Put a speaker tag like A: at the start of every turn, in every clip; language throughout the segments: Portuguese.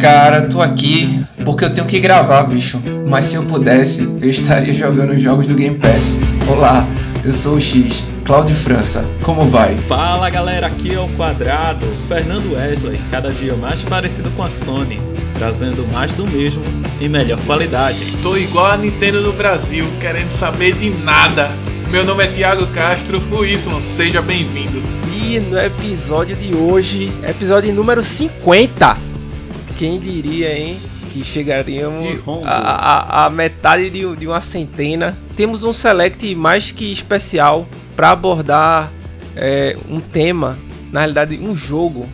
A: Cara, tô aqui porque eu tenho que gravar, bicho. Mas se eu pudesse, eu estaria jogando os jogos do Game Pass. Olá, eu sou o X, Cláudio França. Como vai?
B: Fala galera, aqui é o Quadrado, Fernando Wesley, cada dia mais parecido com a Sony, trazendo mais do mesmo em melhor qualidade.
C: Tô igual a Nintendo no Brasil, querendo saber de nada. Meu nome é Thiago Castro, o Y, seja bem-vindo.
D: E no episódio de hoje, episódio número 50 quem diria, hein? Que chegaríamos a, a, a, metade de, de, uma centena. Temos um select mais que especial para abordar é, um tema, na realidade, um jogo,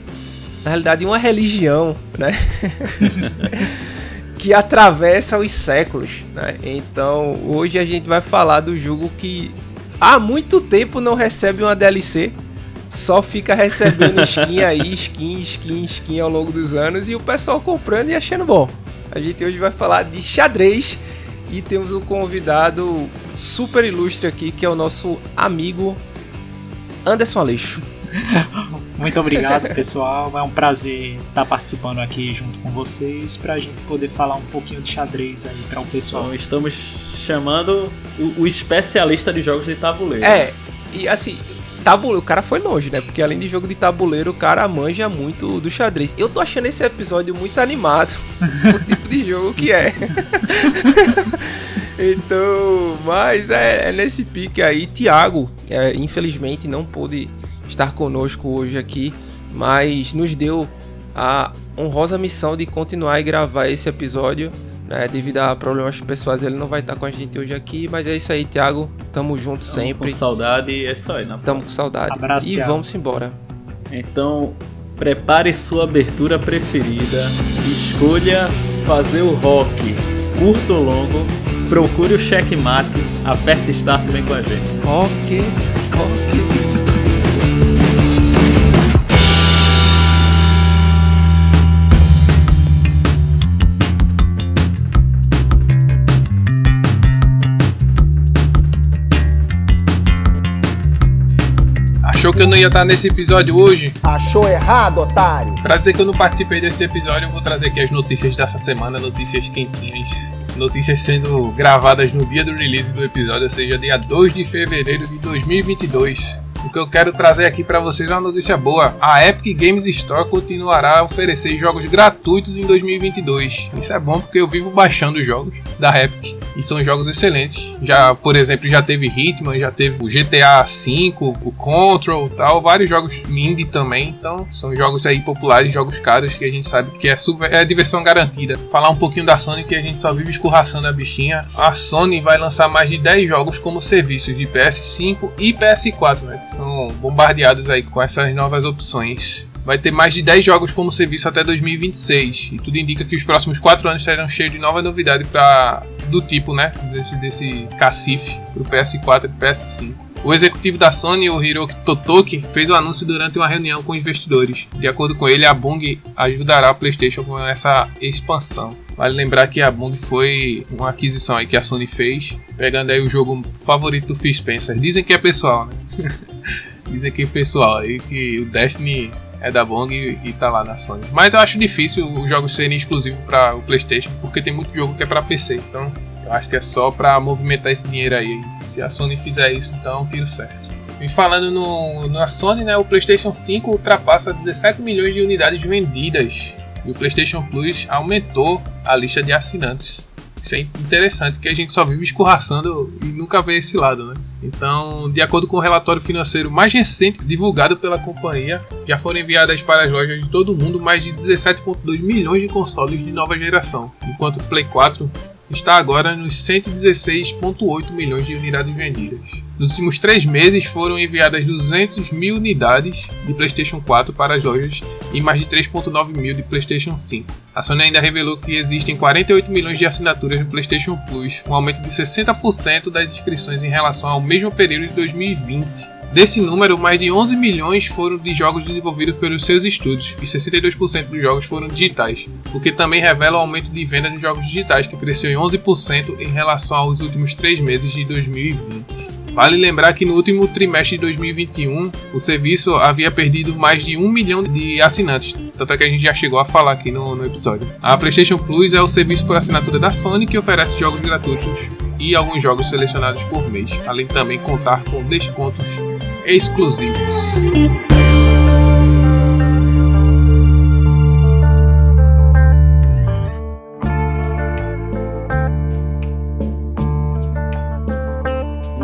D: na realidade, uma religião, né? que atravessa os séculos, né? Então, hoje a gente vai falar do jogo que há muito tempo não recebe uma DLC só fica recebendo skin aí, skin, skin, skin ao longo dos anos e o pessoal comprando e achando bom. A gente hoje vai falar de xadrez e temos um convidado super ilustre aqui que é o nosso amigo Anderson Aleixo.
E: Muito obrigado, pessoal. É um prazer estar participando aqui junto com vocês para a gente poder falar um pouquinho de xadrez aí para o pessoal.
B: Então, estamos chamando o, o especialista de jogos de tabuleiro.
D: É, e assim, tabuleiro, o cara foi longe, né? Porque além de jogo de tabuleiro, o cara manja muito do xadrez. Eu tô achando esse episódio muito animado. o tipo de jogo que é. então, mas é, é, nesse pique aí. Tiago, é, infelizmente, não pôde estar conosco hoje aqui, mas nos deu a honrosa missão de continuar e gravar esse episódio né, devido a problemas pessoais, ele não vai estar com a gente hoje aqui, mas é isso aí, Thiago. Tamo junto Tamo sempre.
B: Com saudade, é só aí,
D: né? Tamo com saudade.
E: Abraço,
D: e
E: Thiago.
D: vamos embora.
B: Então, prepare sua abertura preferida, escolha fazer o rock curto ou longo, procure o checkmate, aperte start e vem com a gente.
D: Rock, rock.
C: Achou que eu não ia estar nesse episódio hoje?
F: Achou errado, otário!
C: Pra dizer que eu não participei desse episódio, eu vou trazer aqui as notícias dessa semana, notícias quentinhas. Notícias sendo gravadas no dia do release do episódio, ou seja, dia 2 de fevereiro de 2022. O que eu quero trazer aqui para vocês é uma notícia boa. A Epic Games Store continuará a oferecer jogos gratuitos em 2022. Isso é bom porque eu vivo baixando jogos da Epic e são jogos excelentes. Já, por exemplo, já teve Hitman, já teve o GTA V, o Control, tal, vários jogos indie também. Então, são jogos aí populares, jogos caros que a gente sabe que é super é diversão garantida. Falar um pouquinho da Sony que a gente só vive escorraçando a bichinha. A Sony vai lançar mais de 10 jogos como serviços de PS5 e PS4, né? São bombardeados aí com essas novas opções. Vai ter mais de 10 jogos como serviço até 2026 e tudo indica que os próximos 4 anos serão cheios de nova novidade para do tipo, né, desse, desse cacife para o PS4 e PS5. O executivo da Sony, o Hiroki Totoki, fez o anúncio durante uma reunião com investidores. De acordo com ele, a Bung ajudará a PlayStation com essa expansão. Vale lembrar que a Bung foi uma aquisição aí que a Sony fez, pegando aí o jogo favorito do Phil Spencer. Dizem que é pessoal, né? Dizem que é pessoal aí que o Destiny é da Bong e, e tá lá na Sony. Mas eu acho difícil os jogos serem exclusivos para o PlayStation, porque tem muito jogo que é para PC. Então, eu acho que é só para movimentar esse dinheiro aí. Se a Sony fizer isso, então tiro certo. E falando no, na Sony, né, o PlayStation 5 ultrapassa 17 milhões de unidades vendidas. E o PlayStation Plus aumentou a lista de assinantes. Isso é interessante, que a gente só vive escorraçando e nunca vê esse lado, né? Então, de acordo com o relatório financeiro mais recente divulgado pela companhia, já foram enviadas para as lojas de todo o mundo mais de 17,2 milhões de consoles de nova geração, enquanto o Play 4 está agora nos 116,8 milhões de unidades vendidas. Nos últimos três meses foram enviadas 200 mil unidades de PlayStation 4 para as lojas e mais de 3,9 mil de PlayStation 5. A Sony ainda revelou que existem 48 milhões de assinaturas no PlayStation Plus, um aumento de 60% das inscrições em relação ao mesmo período de 2020. Desse número, mais de 11 milhões foram de jogos desenvolvidos pelos seus estúdios e 62% dos jogos foram digitais, o que também revela o aumento de venda de jogos digitais, que cresceu em 11% em relação aos últimos três meses de 2020. Vale lembrar que no último trimestre de 2021 o serviço havia perdido mais de um milhão de assinantes, tanto é que a gente já chegou a falar aqui no, no episódio. A PlayStation Plus é o serviço por assinatura da Sony que oferece jogos gratuitos e alguns jogos selecionados por mês, além também contar com descontos exclusivos.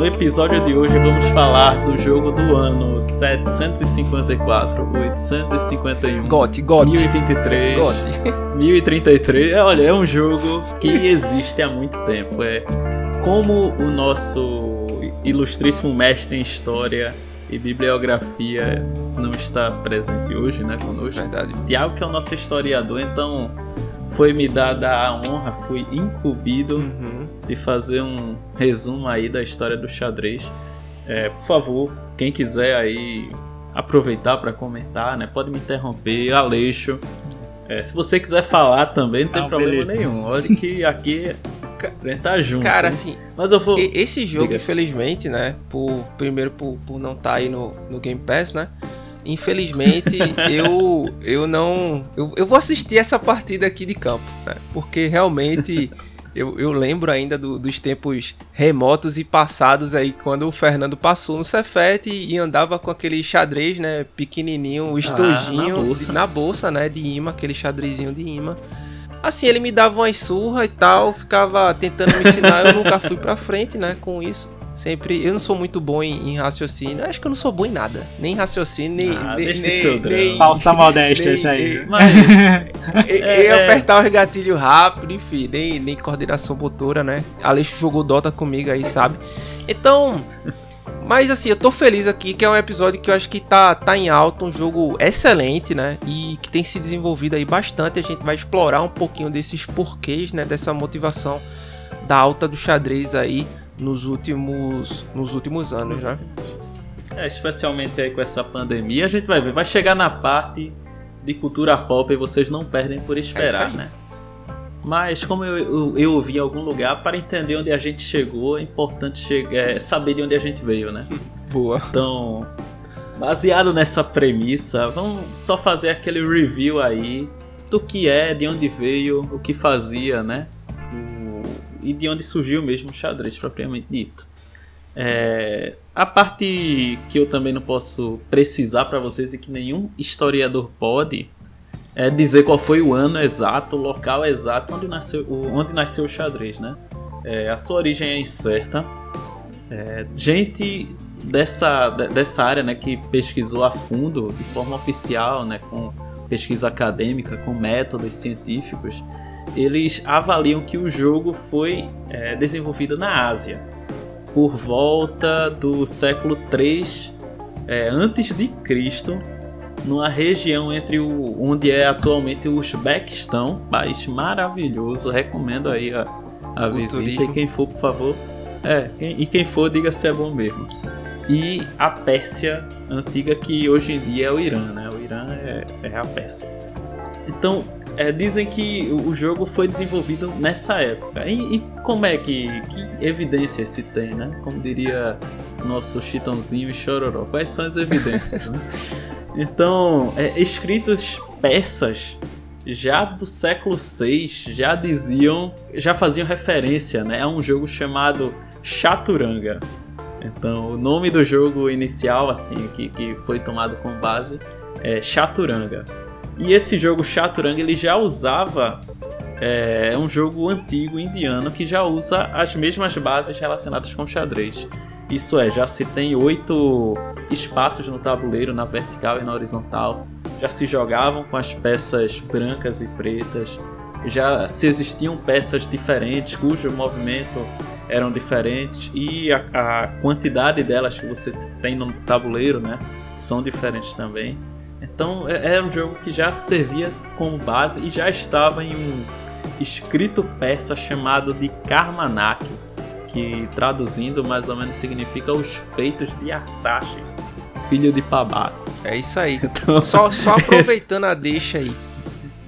B: No episódio de hoje vamos falar do jogo do ano 754, 851,
D: Gote, gote.
B: 1023,
D: Gote.
B: 1033. Olha, é um jogo que existe há muito tempo. É como o nosso ilustríssimo mestre em história e bibliografia não está presente hoje, né, conosco.
D: Verdade.
B: Tiago, que é o nosso historiador, então foi me dada a honra, fui incumbido
D: Uhum.
B: De fazer um resumo aí da história do xadrez. É, por favor, quem quiser aí aproveitar para comentar, né? Pode me interromper, Aleixo. É, se você quiser falar também, não tem
E: Não,
B: problema
E: beleza.
B: nenhum. Olha que aqui a gente tá junto.
D: Cara,
B: hein?
D: assim,
B: Mas eu vou.
D: Esse jogo,
B: Diga.
D: infelizmente, né? Por, primeiro por, por não estar aí no, no Game Pass, né? Infelizmente, eu eu não. Eu, eu vou assistir essa partida aqui de campo, né? Porque realmente eu, eu lembro ainda do- dos tempos remotos e passados aí, quando o Fernando passou no Cefete e, andava com aquele xadrez, né? Pequenininho, o estojinho
B: na bolsa.
D: de- na bolsa, né? De imã, aquele xadrezinho de imã. Assim, ele me dava uma surra e tal, ficava tentando me ensinar, eu nunca fui pra frente, né, com isso. Sempre, eu não sou muito bom em, em raciocínio, acho que eu não sou bom em nada, nem em raciocínio, nem...
B: Ah,
D: nem, nem, nem-
E: Falsa modéstia
D: nem-
E: esse aí.
B: Mas
D: e-
B: É,
D: eu
B: é.
D: apertar os gatilhos rápido, enfim, nem, nem coordenação motora, né? Aleixo jogou Dota comigo aí, sabe? Então, mas assim, eu tô feliz aqui que é um episódio que eu acho que tá, tá em alta, um jogo excelente, né? E que tem se desenvolvido aí bastante. A gente vai explorar um pouquinho desses porquês, né? Dessa motivação da alta do xadrez aí nos últimos, nos últimos anos, né?
B: é, especialmente aí com essa pandemia, a gente vai ver. Vai chegar na parte de cultura pop e vocês não perdem por
D: É
B: esperar,
D: aí.
B: né? Mas como eu, eu, eu ouvi em algum lugar, para entender onde a gente chegou, é importante chegar, é, saber de onde a gente veio, né?
D: Boa.
B: Então, baseado nessa premissa, vamos só fazer aquele review aí do que é, de onde veio, o que fazia, né? E de onde surgiu mesmo o xadrez propriamente dito. É, a parte que eu também não posso precisar para vocês e que nenhum historiador pode é dizer qual foi o ano exato, o local exato onde nasceu, onde nasceu o xadrez, né? É, a sua origem é incerta. É, gente dessa, de- dessa área, né, que pesquisou a fundo, de forma oficial, né, com pesquisa acadêmica, com métodos científicos, eles avaliam que o jogo foi é, desenvolvido na Ásia, por volta do século 3 é, antes de Cristo, numa região entre o onde é atualmente o Uzbequistão, país maravilhoso, recomendo aí a, a
D: O
B: visita
D: turismo.
B: e quem for, por favor, é, quem- e quem for diga se é bom mesmo. E a Pérsia antiga que hoje em dia é o Irã, né? O Irã é, é a Pérsia. Então, é, dizem que o jogo foi desenvolvido nessa época. E, e como é que, que evidências se tem, né? Como diria nosso Chitãozinho e Chororó. Quais são as evidências, né? Então, é, escritos persas já do século VI já diziam, já faziam referência né, a um jogo chamado Chaturanga. Então, o nome do jogo inicial, assim, que, que foi tomado como base, é Chaturanga. E esse jogo Chaturanga ele já usava é, um jogo antigo indiano que já usa as mesmas bases relacionadas com xadrez. Isso é, já se tem oito espaços no tabuleiro, na vertical e na horizontal. Já se jogavam com as peças brancas e pretas. Já se existiam peças diferentes cujo movimento eram diferentes e a, a quantidade delas que você tem no tabuleiro, né, são diferentes também. Então é, é um jogo que já servia como base e já estava em um escrito persa chamado de Karmanak, que traduzindo mais ou menos significa os feitos de Artaxerxes, filho de Pabaco.
D: É isso aí.
B: Então,
D: Só, só aproveitando a deixa aí.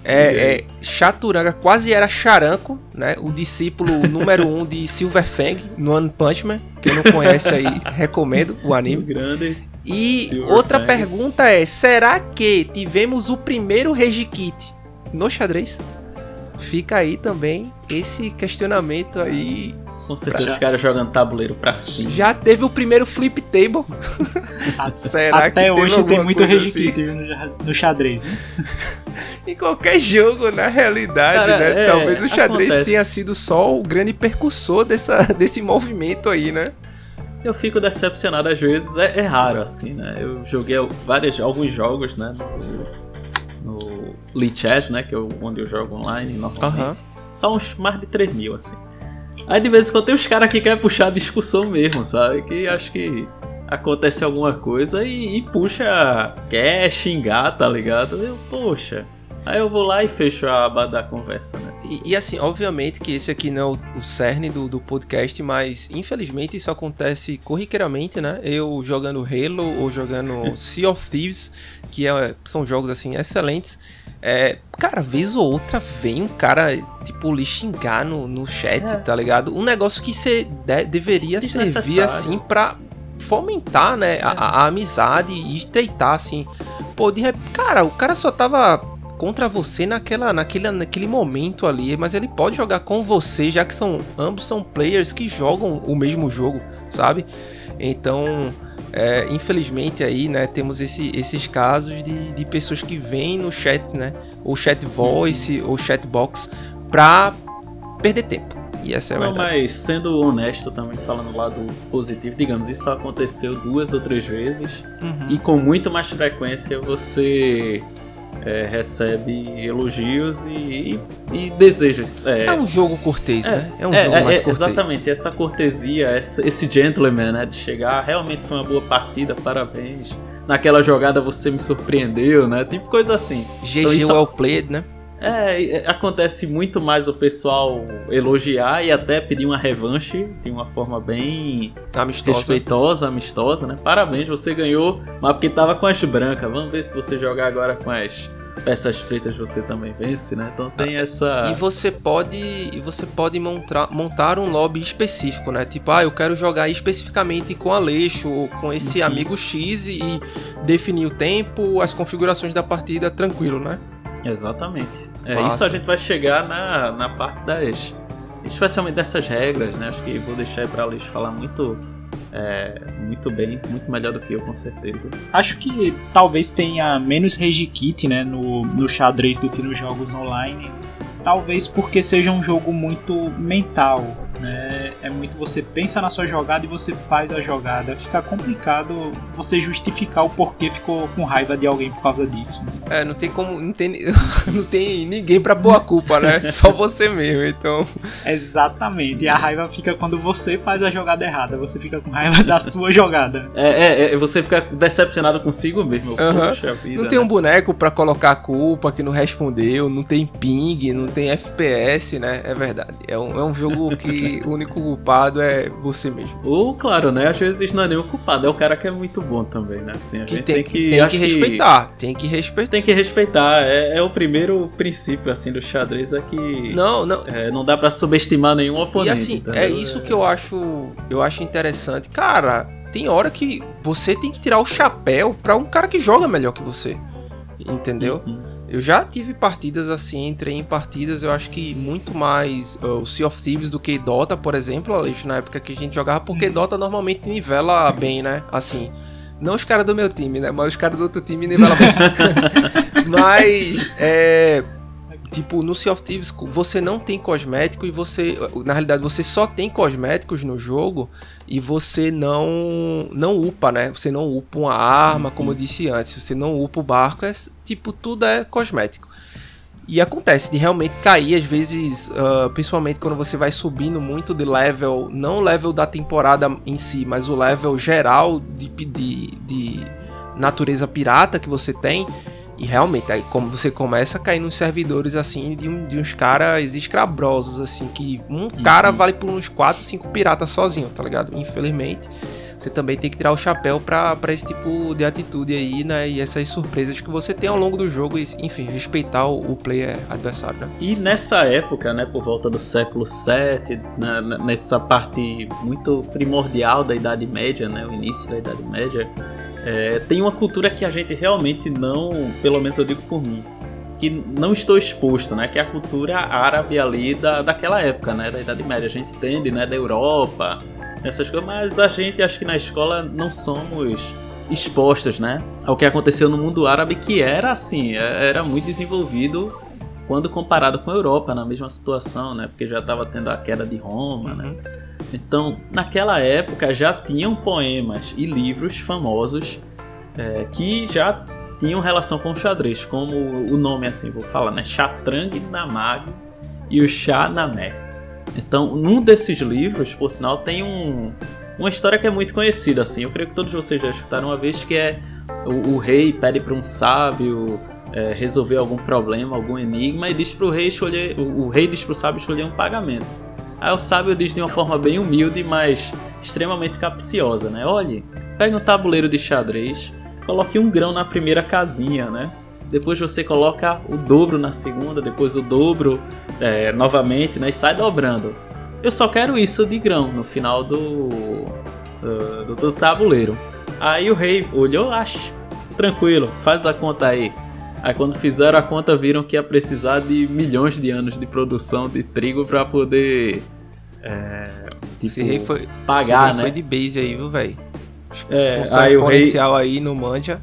D: É, é, Chaturanga quase era Charanco, né? O discípulo número um de Silverfang no One Punch Man, Quem não conhece aí, recomendo o
B: O
D: anime.
B: grande.
D: E
B: Silver
D: outra
B: Fang.
D: pergunta é: será que tivemos o primeiro Regikit no xadrez? Fica aí também esse questionamento aí.
B: Com certeza
E: Já-
B: os caras jogando tabuleiro pra cima.
D: Já teve o primeiro flip table? Será que
E: Até
D: teve
E: hoje tem muito Regikit
D: assim?
E: no, no xadrez. viu?
D: Em qualquer jogo, na realidade,
B: Cara,
D: né?
B: é,
D: Talvez o xadrez
B: acontece.
D: tenha sido só o grande percussor dessa, desse movimento aí, né?
B: Eu fico decepcionado às vezes, é, é raro assim, né? Eu joguei vários, alguns jogos, né? No, no Lee Chess, né? Que é onde eu jogo online normalmente. São uns mais de 3 mil, assim. Aí de vez em quando tem uns caras que querem puxar a discussão mesmo, sabe? Que acho que acontece alguma coisa e, e puxa, quer xingar, tá ligado? Eu, poxa. Aí eu vou lá e fecho a aba da conversa, né?
D: E, e, assim, obviamente que esse aqui não é o, o cerne do, do podcast, mas infelizmente isso acontece corriqueiramente, né? Eu jogando Halo ou jogando Sea of Thieves, que é- são jogos assim excelentes. É, cara, vez ou outra vem um cara, tipo, lhe xingar no, no chat,
B: É.
D: tá ligado? Um negócio que você de- deveria servir
B: Desnecessário.
D: assim pra fomentar, né, a, a- a amizade e estreitar, assim. Pô, de rep... cara, o cara só tava contra você naquela, naquele, naquele momento ali, mas ele pode jogar com você, já que são ambos são players que jogam o mesmo jogo, sabe? Então, é, infelizmente aí, né, temos esse- esses casos de, de pessoas que vêm no chat, né, ou chat voice ou chat box pra perder tempo. E essa é a
B: Não,
D: verdade.
B: mas sendo honesto também, falando do lado positivo, digamos, isso aconteceu duas ou três vezes.
D: Uhum.
B: E com muito mais frequência você é, recebe elogios e, e- e desejos. É,
D: É um jogo cortês,
B: É,
D: né? É um
B: é,
D: jogo
B: é,
D: mais cortês.
B: Exatamente, essa cortesia, essa- esse gentleman, né? De chegar, realmente foi uma boa partida, parabéns. Naquela jogada você me surpreendeu, né? Tipo coisa assim.
D: GG
B: Então isso-
D: well played, né?
B: É, é, acontece muito mais o pessoal elogiar e até pedir uma revanche de uma forma bem
D: Amistosa.
B: respeitosa, amistosa, né? Parabéns, você ganhou, mas porque tava com as brancas. Vamos ver se você jogar agora com as peças pretas você também vence, né? Então tem essa.
D: E você pode, e você pode montar, montar um lobby específico, né? Tipo, ah, eu quero jogar especificamente com Aleixo ou com esse
B: Uhum.
D: amigo X e, e definir o tempo, as configurações da partida tranquilo, né?
B: Exatamente. É,
D: Massa.
B: isso a gente vai chegar na, na parte das. Especialmente dessas regras, né? Acho que vou deixar aí pra Liz falar muito. é, muito bem, muito melhor do que eu, com certeza.
E: Acho que talvez tenha menos regikit né, no, no xadrez do que nos jogos online. Talvez porque seja um jogo muito mental. Né? É muito você pensa na sua jogada e você faz a jogada. Fica complicado você justificar o porquê ficou com raiva de alguém por causa disso. né?
D: É, não tem como, não tem, não tem ninguém pra pôr a culpa, né? Só você mesmo, então.
E: Exatamente. E a raiva fica quando você faz a jogada errada. Você fica com raiva da sua jogada.
B: É, é, é, você fica decepcionado consigo mesmo. Poxa vida.
D: Não tem um
B: né?
D: boneco pra colocar a culpa que não respondeu, não tem ping, não tem FPS, né? É verdade. É um, é um jogo que o único culpado é você mesmo.
B: Ou, claro, né? Às vezes não é nem o culpado, é o cara que é muito bom também, né? Assim,
D: Que
B: gente
D: tem, que, tem que respeitar, tem que respeitar.
B: Tem que respeitar. É, é o primeiro princípio, assim, do xadrez é que
D: Não, não.
B: é, não dá pra subestimar nenhum oponente.
D: E assim, é isso que eu acho, eu acho interessante. Cara, tem hora que você tem que tirar o chapéu pra um cara que joga melhor que você. Entendeu?
B: Uhum.
D: Eu já tive partidas assim, entrei em partidas, eu acho que muito mais uh, o Sea of Thieves do que Dota, por exemplo, Aleixo, na época que a gente jogava, porque Dota normalmente nivela bem, né? Assim. Não os caras do meu time, né? Mas os caras do outro time nivelam bem. Mas, é. Tipo, no Sea of Thieves você não tem cosmético e você. Na realidade, você só tem cosméticos no jogo e você não. Não upa, né? Você não upa uma arma, como eu disse antes. Você não upa o barco. É, tipo, tudo é cosmético. E acontece de realmente cair, às vezes, ah, principalmente quando você vai subindo muito de level, não o level da temporada em si, mas o level geral de, de, de natureza pirata que você tem. E realmente, aí como você começa a cair nos servidores assim de, um- de uns caras escrabrosos, assim, que um cara vale por uns 4, 5 piratas sozinho, tá ligado? Infelizmente, você também tem que tirar o chapéu pra, pra esse tipo de atitude aí, né? E essas surpresas que você tem ao longo do jogo, e, enfim, respeitar o, o player adversário, né?
B: E nessa época, né, por volta do século VII, na- na- nessa parte muito primordial da Idade Média, né, o início da Idade Média, é, tem uma cultura que a gente realmente não, pelo menos eu digo por mim, que não estou exposto, né, que é a cultura árabe ali da, daquela época, né, da Idade Média. A gente entende, né, da Europa, essas coisas, mas a gente acho que na escola não somos expostos, né, ao que aconteceu no mundo árabe, que era assim, é- era muito desenvolvido quando comparado com a Europa, na mesma situação, né? Porque já estava tendo a queda de Roma, né? Então, naquela época já tinham poemas e livros famosos é, que já tinham relação com o xadrez, como o nome assim, vou falar, né? Chatrang Namag e o Nameh. Então, num desses livros, por sinal, tem um, uma história que é muito conhecida assim. Eu creio que todos vocês já escutaram uma vez que é o, o rei pede para um sábio é, resolver algum problema, algum enigma, e diz pro rei escolher. O, o rei diz pro sábio escolher um pagamento. Aí o sábio diz de uma forma bem humilde, mas extremamente capciosa, né? Olhe, pegue um tabuleiro de xadrez, coloque um grão na primeira casinha, né? Depois você coloca o dobro na segunda, depois o dobro é, novamente, né? E sai dobrando. Eu só quero isso de grão no final do, do, do- tabuleiro. Aí o rei olhou, acho, tranquilo, faz a conta aí. Aí quando fizeram a conta viram que ia precisar de milhões de anos de produção de trigo para poder é, tipo,
D: Esse rei foi, esse
B: pagar,
D: rei
B: né?
D: foi de base aí, viu, velho?
B: É,
D: Função
B: aí o rei-
D: exponencial aí no manja.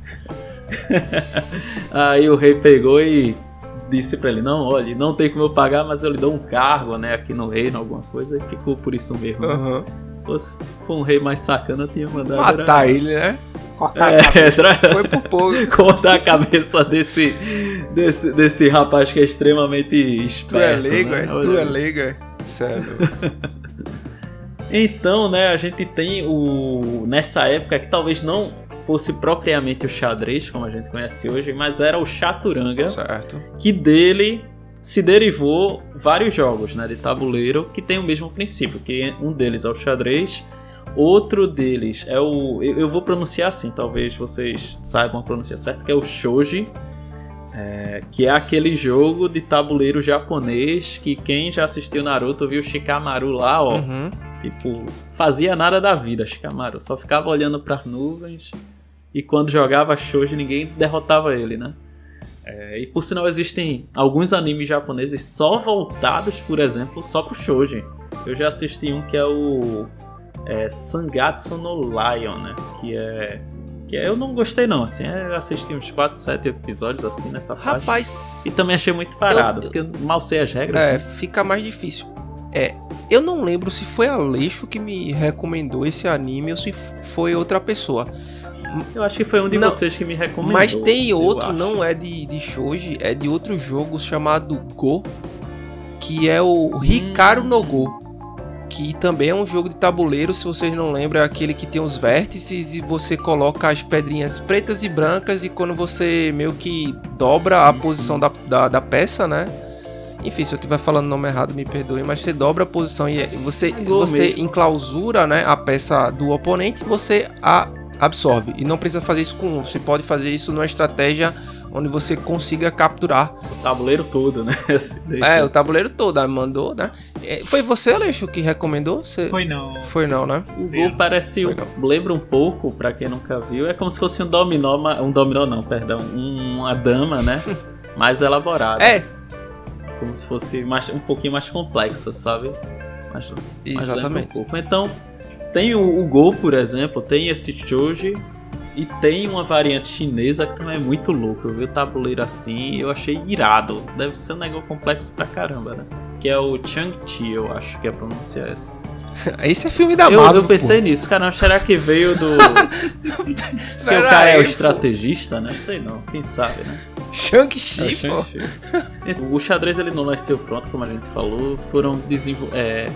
B: Aí o rei pegou e disse pra ele: Não, olha, não tem como eu pagar, mas eu lhe dou um cargo, né, aqui no reino, alguma coisa, e ficou por isso mesmo. né?
D: Aham.
B: Pô, Se for um rei mais sacana, eu tinha mandado.
D: Matar ele, né?
E: Cortar
B: É,
E: a cabeça.
B: tra-
D: Foi pro povo.
B: cortar a cabeça desse, desse, desse rapaz que é extremamente
D: Tu
B: esperto.
D: é leigo,
B: né?
D: é? Tu é leigo, é? Sério.
B: Então, né, a gente tem o. Nessa época que talvez não fosse propriamente o xadrez, como a gente conhece hoje, mas era o chaturanga.
D: certo.
B: que dele se derivou vários jogos né, de tabuleiro que tem o mesmo princípio, que um deles é o xadrez, outro deles é o... Eu vou pronunciar assim, talvez vocês saibam a pronúncia certa, que é o shoji, é, que é aquele jogo de tabuleiro japonês que quem já assistiu Naruto viu Shikamaru lá, ó,
D: Uhum.
B: Tipo, fazia nada da vida, Shikamaru. Só ficava olhando para nuvens e quando jogava Shoji ninguém derrotava ele, né? É, e por sinal existem alguns animes japoneses só voltados, por exemplo, só pro Shoji. Eu já assisti um que é o é, Sangatsu no Lion, né? Que é, que é- eu não gostei não, assim, é, eu assisti uns 4, 7 episódios assim nessa faixa
D: Rapaz,
B: e também achei muito parado,
D: eu-
B: porque eu mal sei as regras.
D: é,
B: né?
D: fica mais difícil. É, eu não lembro se foi Aleixo que me recomendou esse anime ou se foi outra pessoa.
B: Eu acho que foi um de
D: Não,
B: vocês que me recomendou.
D: Mas tem outro,
B: acho.
D: não é de, de Shoji, é de outro jogo chamado Go, que é o Hikaru no Go. Que também é um jogo de tabuleiro, se vocês não lembram, é aquele que tem os vértices e você coloca as pedrinhas pretas e brancas e quando você meio que dobra a posição da, da, da peça, né? Enfim, se eu estiver falando o nome errado, me perdoe, mas você dobra a posição e você,
B: Go
D: você
B: mesmo.
D: enclausura né, a peça do oponente e você a absorve. E não precisa fazer isso com um, você pode fazer isso numa estratégia onde você consiga capturar
B: O tabuleiro todo, né?
D: É, o tabuleiro todo, aí mandou, né? É, Foi você, Aleixo, que recomendou? Você...
E: Foi não.
D: Foi não, né?
B: O gol parece.
D: Foi
B: um- lembra um pouco, pra quem nunca viu, é como se fosse um dominó. Um dominó não, perdão. um- Uma dama, né? Mais elaborada.
D: É,
B: Como se fosse mais, um pouquinho mais complexa, sabe? Mas, mas
D: exatamente.
B: Um pouco. Então, tem o, o Go, por exemplo, tem esse Choji. E tem uma variante chinesa que também é muito louco. Eu vi o tabuleiro assim e eu achei irado. Deve ser um negócio complexo pra caramba, né? Que é o Chang-Chi, eu acho que é a pronúncia é essa.
D: Esse é filme da
B: Eu,
D: Marvel.
B: eu pensei nisso, cara. Será que veio do. Porque o cara é o estrategista, né? Sei não, quem sabe, né? É o
D: Shang-Chi, pô.
B: Shang-Chi. O xadrez ele não nasceu pronto, como a gente falou. Foram desenvol... é,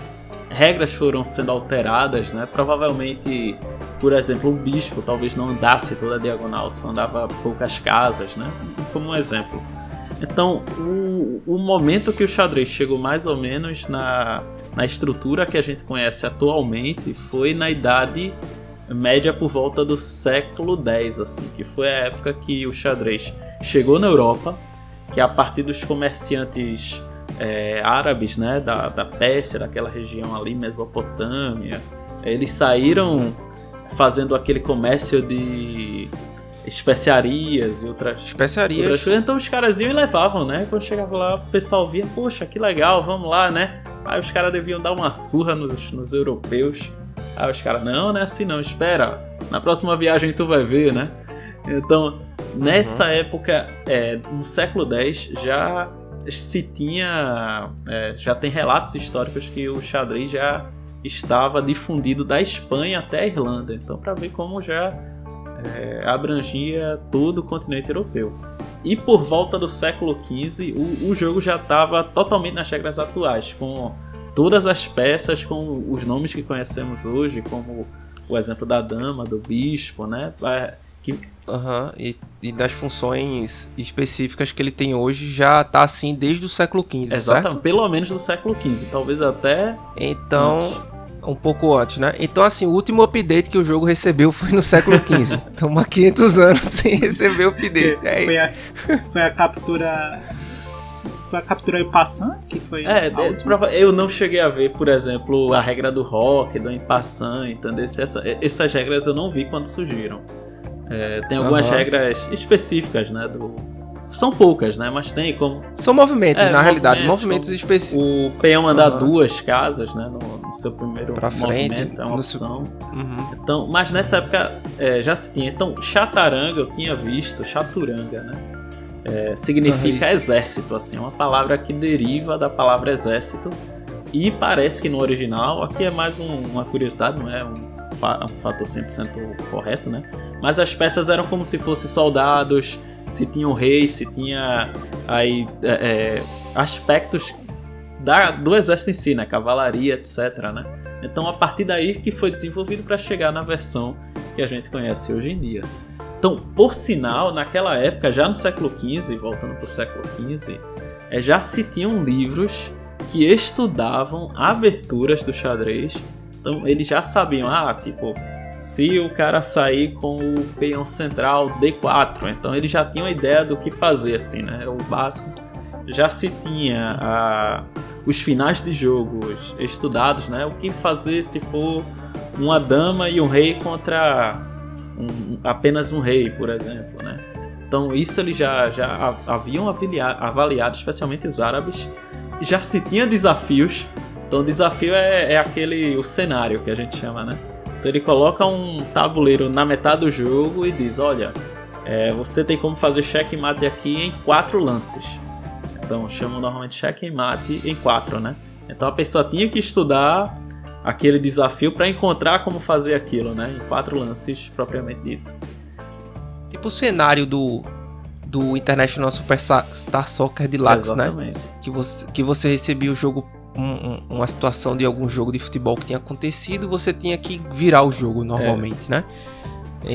B: regras foram sendo alteradas, né? Provavelmente, por exemplo, um bispo talvez não andasse toda a diagonal, só andava poucas casas, né? Como um exemplo. Então, o, o momento que o xadrez chegou mais ou menos na, na estrutura que a gente conhece atualmente foi na idade média por volta do século X, assim, que foi a época que o xadrez chegou na Europa, que a partir dos comerciantes é, árabes, né, da, da Pérsia, daquela região ali, Mesopotâmia, eles saíram fazendo aquele comércio de especiarias e outras,
D: Especiarias.
B: outras coisas. Então os caras iam e levavam, né? Quando chegava lá, o pessoal via, poxa, que legal, vamos lá, né? Aí os caras deviam dar uma surra nos, nos europeus. Aí os caras, não, não é assim não, espera. Na próxima viagem tu vai ver, né? Então, nessa época, é, no século X, já se tinha. é, já tem relatos históricos que o xadrez já estava difundido da Espanha até a Irlanda. Então, para ver como já é, abrangia todo o continente europeu. E por volta do século XV, o, o jogo já estava totalmente nas regras atuais, com todas as peças com os nomes que conhecemos hoje, como o exemplo da dama, do bispo, né? Que
D: Aham, e, e das funções específicas que ele tem hoje já tá assim desde o século XV,
B: Exatamente,
D: certo?
B: pelo menos no século XV, talvez até
D: Então,
B: antes.
D: Um pouco antes, né? Então, assim, o último update que o jogo recebeu foi no século XV. Estamos há 500 anos sem receber o update. É,
E: Foi a, foi a captura. Foi a captura passando que foi.
B: É, prova- eu não cheguei a ver, por exemplo, a regra do rock, do impassan, entendeu? Essa- essas regras eu não vi quando surgiram. É, tem algumas
D: Aham.
B: regras específicas, né? Do... São poucas, né? Mas tem como
D: São movimentos,
B: É,
D: na realidade,
B: movimentos,
D: movimentos
B: como-
D: específicos.
B: o peão andar
D: Aham.
B: duas casas, né? No, no seu primeiro
D: Pra frente,
B: movimento, é uma
D: no seu-
B: opção.
D: Uhum.
B: Então, mas nessa época é, já se tinha. Então, chataranga eu tinha visto, chaturanga, né? É, significa
D: Aham,
B: exército, assim, uma palavra que deriva da palavra exército. E parece que no original, aqui é mais um- uma curiosidade, não é um, fa- um fator 100% correto, né? Mas as peças eram como se fossem soldados, se tinha um rei, se tinha aí é, é, aspectos da- do exército em si, né? Cavalaria, etc, né? Então a partir daí que foi desenvolvido para chegar na versão que a gente conhece hoje em dia. Então, por sinal, naquela época, já no século XV, voltando para o século XV, eh, já se tinham livros que estudavam aberturas do xadrez. Então, eles já sabiam, ah, tipo, se o cara sair com o peão central D4, então eles já tinham a ideia do que fazer, assim, né? O básico. Já se tinha a, os finais de jogos estudados, né? O que fazer se for uma dama e um rei contra um- apenas um rei, por exemplo, né? Então isso eles já, já haviam avalia- avaliado, especialmente os árabes. Já se tinha desafios. Então desafio é, é aquele o cenário que a gente chama, né? Então ele coloca um tabuleiro na metade do jogo e diz, olha, é, você tem como fazer checkmate aqui em quatro lances. Então chamam normalmente checkmate em quatro, né? Então a pessoa tinha que estudar aquele desafio para encontrar como fazer aquilo, né? Em quatro lances propriamente dito.
D: Tipo o cenário do, do International Superstar Soccer Deluxe, né?
B: Exatamente.
D: que você, que você recebia o jogo, um- um- uma situação de algum jogo de futebol que tinha acontecido, você tinha que virar o jogo normalmente, né?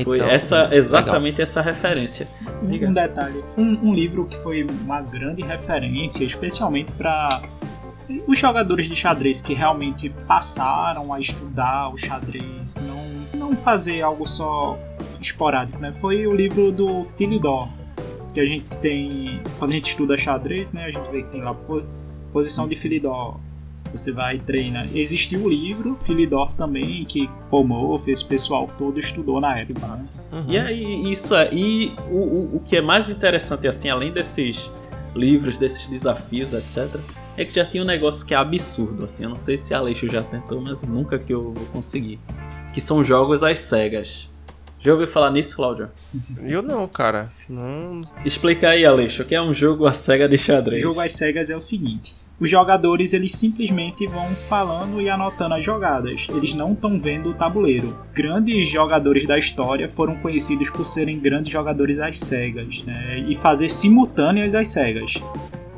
B: Foi
D: Então,
B: essa
D: legal.
B: exatamente essa referência. Diga.
E: Um detalhe, um, um livro que foi uma grande referência, especialmente para os jogadores de xadrez que realmente passaram a estudar o xadrez, não, não fazer algo só esporádico, né? Foi o livro do Philidor, que a gente tem, quando a gente estuda xadrez, né? A gente vê que tem lá po- posição de Philidor. Você vai e treina. Existiu o livro, Philidor também, que Pomov, esse pessoal todo estudou na época. Né?
D: Uhum.
B: E aí, isso é. E o, o, o que é mais interessante, assim, além desses livros, desses desafios, etc., é que já tinha um negócio que é absurdo, assim. Eu não sei se a Aleixo já tentou, mas nunca que eu vou conseguir. Que são jogos às cegas. Já ouviu falar nisso, Cláudio?
D: Eu não, cara. Não.
B: Explica aí, Aleixo, o que é um jogo à cega de
E: O
B: xadrez?
E: jogo às cegas é o seguinte: os jogadores eles simplesmente vão falando e anotando as jogadas. Eles não estão vendo o tabuleiro. Grandes jogadores da história foram conhecidos por serem grandes jogadores às cegas, né? E fazer simultâneas às cegas.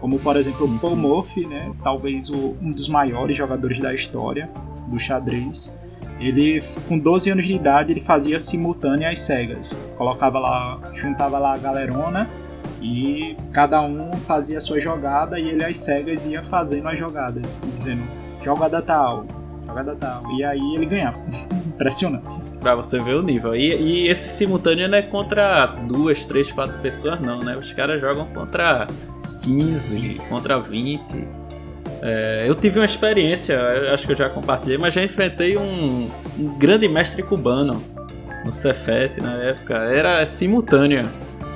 E: Como por exemplo o Paul Murphy, né? Talvez o- um dos maiores jogadores da história do xadrez. Ele, com 12 anos de idade, ele fazia simultânea às cegas. Colocava lá, juntava lá a galerona e cada um fazia a sua jogada e ele às cegas ia fazendo as jogadas, dizendo jogada tal, jogada tal. E aí ele ganhava. Impressionante.
B: Pra você ver o nível. E, e, esse simultâneo não é contra duas, três, quatro pessoas, não, né? Os caras jogam contra 15, contra 20. É, eu tive uma experiência, acho que eu já compartilhei, mas já enfrentei um, um grande mestre cubano no Cefet na época. Era simultânea.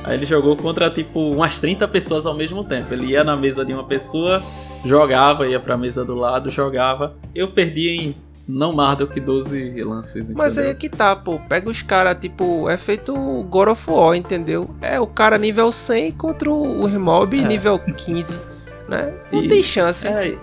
B: Aí ele jogou contra tipo umas 30 pessoas ao mesmo tempo. Ele ia na mesa de uma pessoa, jogava, ia pra mesa do lado, jogava. Eu perdi em não mais do que 12 lances.
D: Mas aí é que tá, pô. Pega os caras, tipo, é feito God of War, entendeu? É o cara nível 100 contra o Remob é. nível 15, né? Não e, tem chance. É,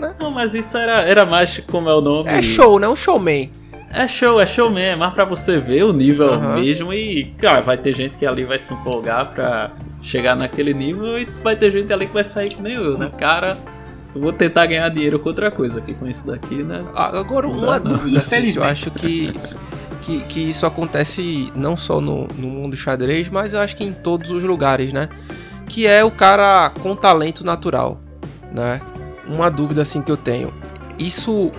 B: né? Não, mas isso era, era mais como é o nome.
D: É show, né? Um showman.
B: É show, é show mesmo, é mais pra você ver o nível uhum. mesmo e, cara, vai ter gente que ali vai se empolgar pra chegar naquele nível e vai ter gente ali que vai sair que nem eu, né? Cara, eu vou tentar ganhar dinheiro com outra coisa aqui com isso daqui, né?
D: Ah, agora, uma dúvida, assim, eu acho que, que, que isso acontece não só no, no mundo xadrez, mas eu acho que em todos os lugares, né? Que é o cara com talento natural, né? Uma dúvida assim que eu tenho. Isso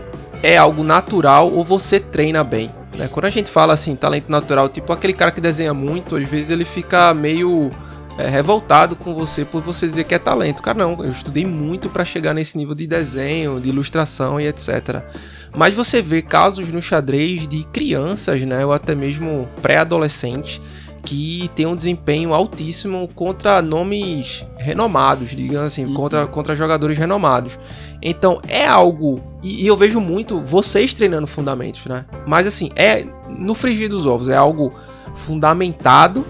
D: é algo natural ou você treina bem. Né? Quando a gente fala assim, talento natural, tipo aquele cara que desenha muito, às vezes ele fica meio é, revoltado com você por você dizer que é talento. Cara, não, eu estudei muito para chegar nesse nível de desenho, de ilustração e etc. Mas você vê casos no xadrez de crianças, né, ou até mesmo pré-adolescentes, que tem um desempenho altíssimo contra nomes renomados, digamos assim, uhum. contra, contra jogadores renomados. Então é algo. E, e, eu vejo muito vocês treinando fundamentos, né? Mas assim, é. No frigir dos ovos, é algo fundamentado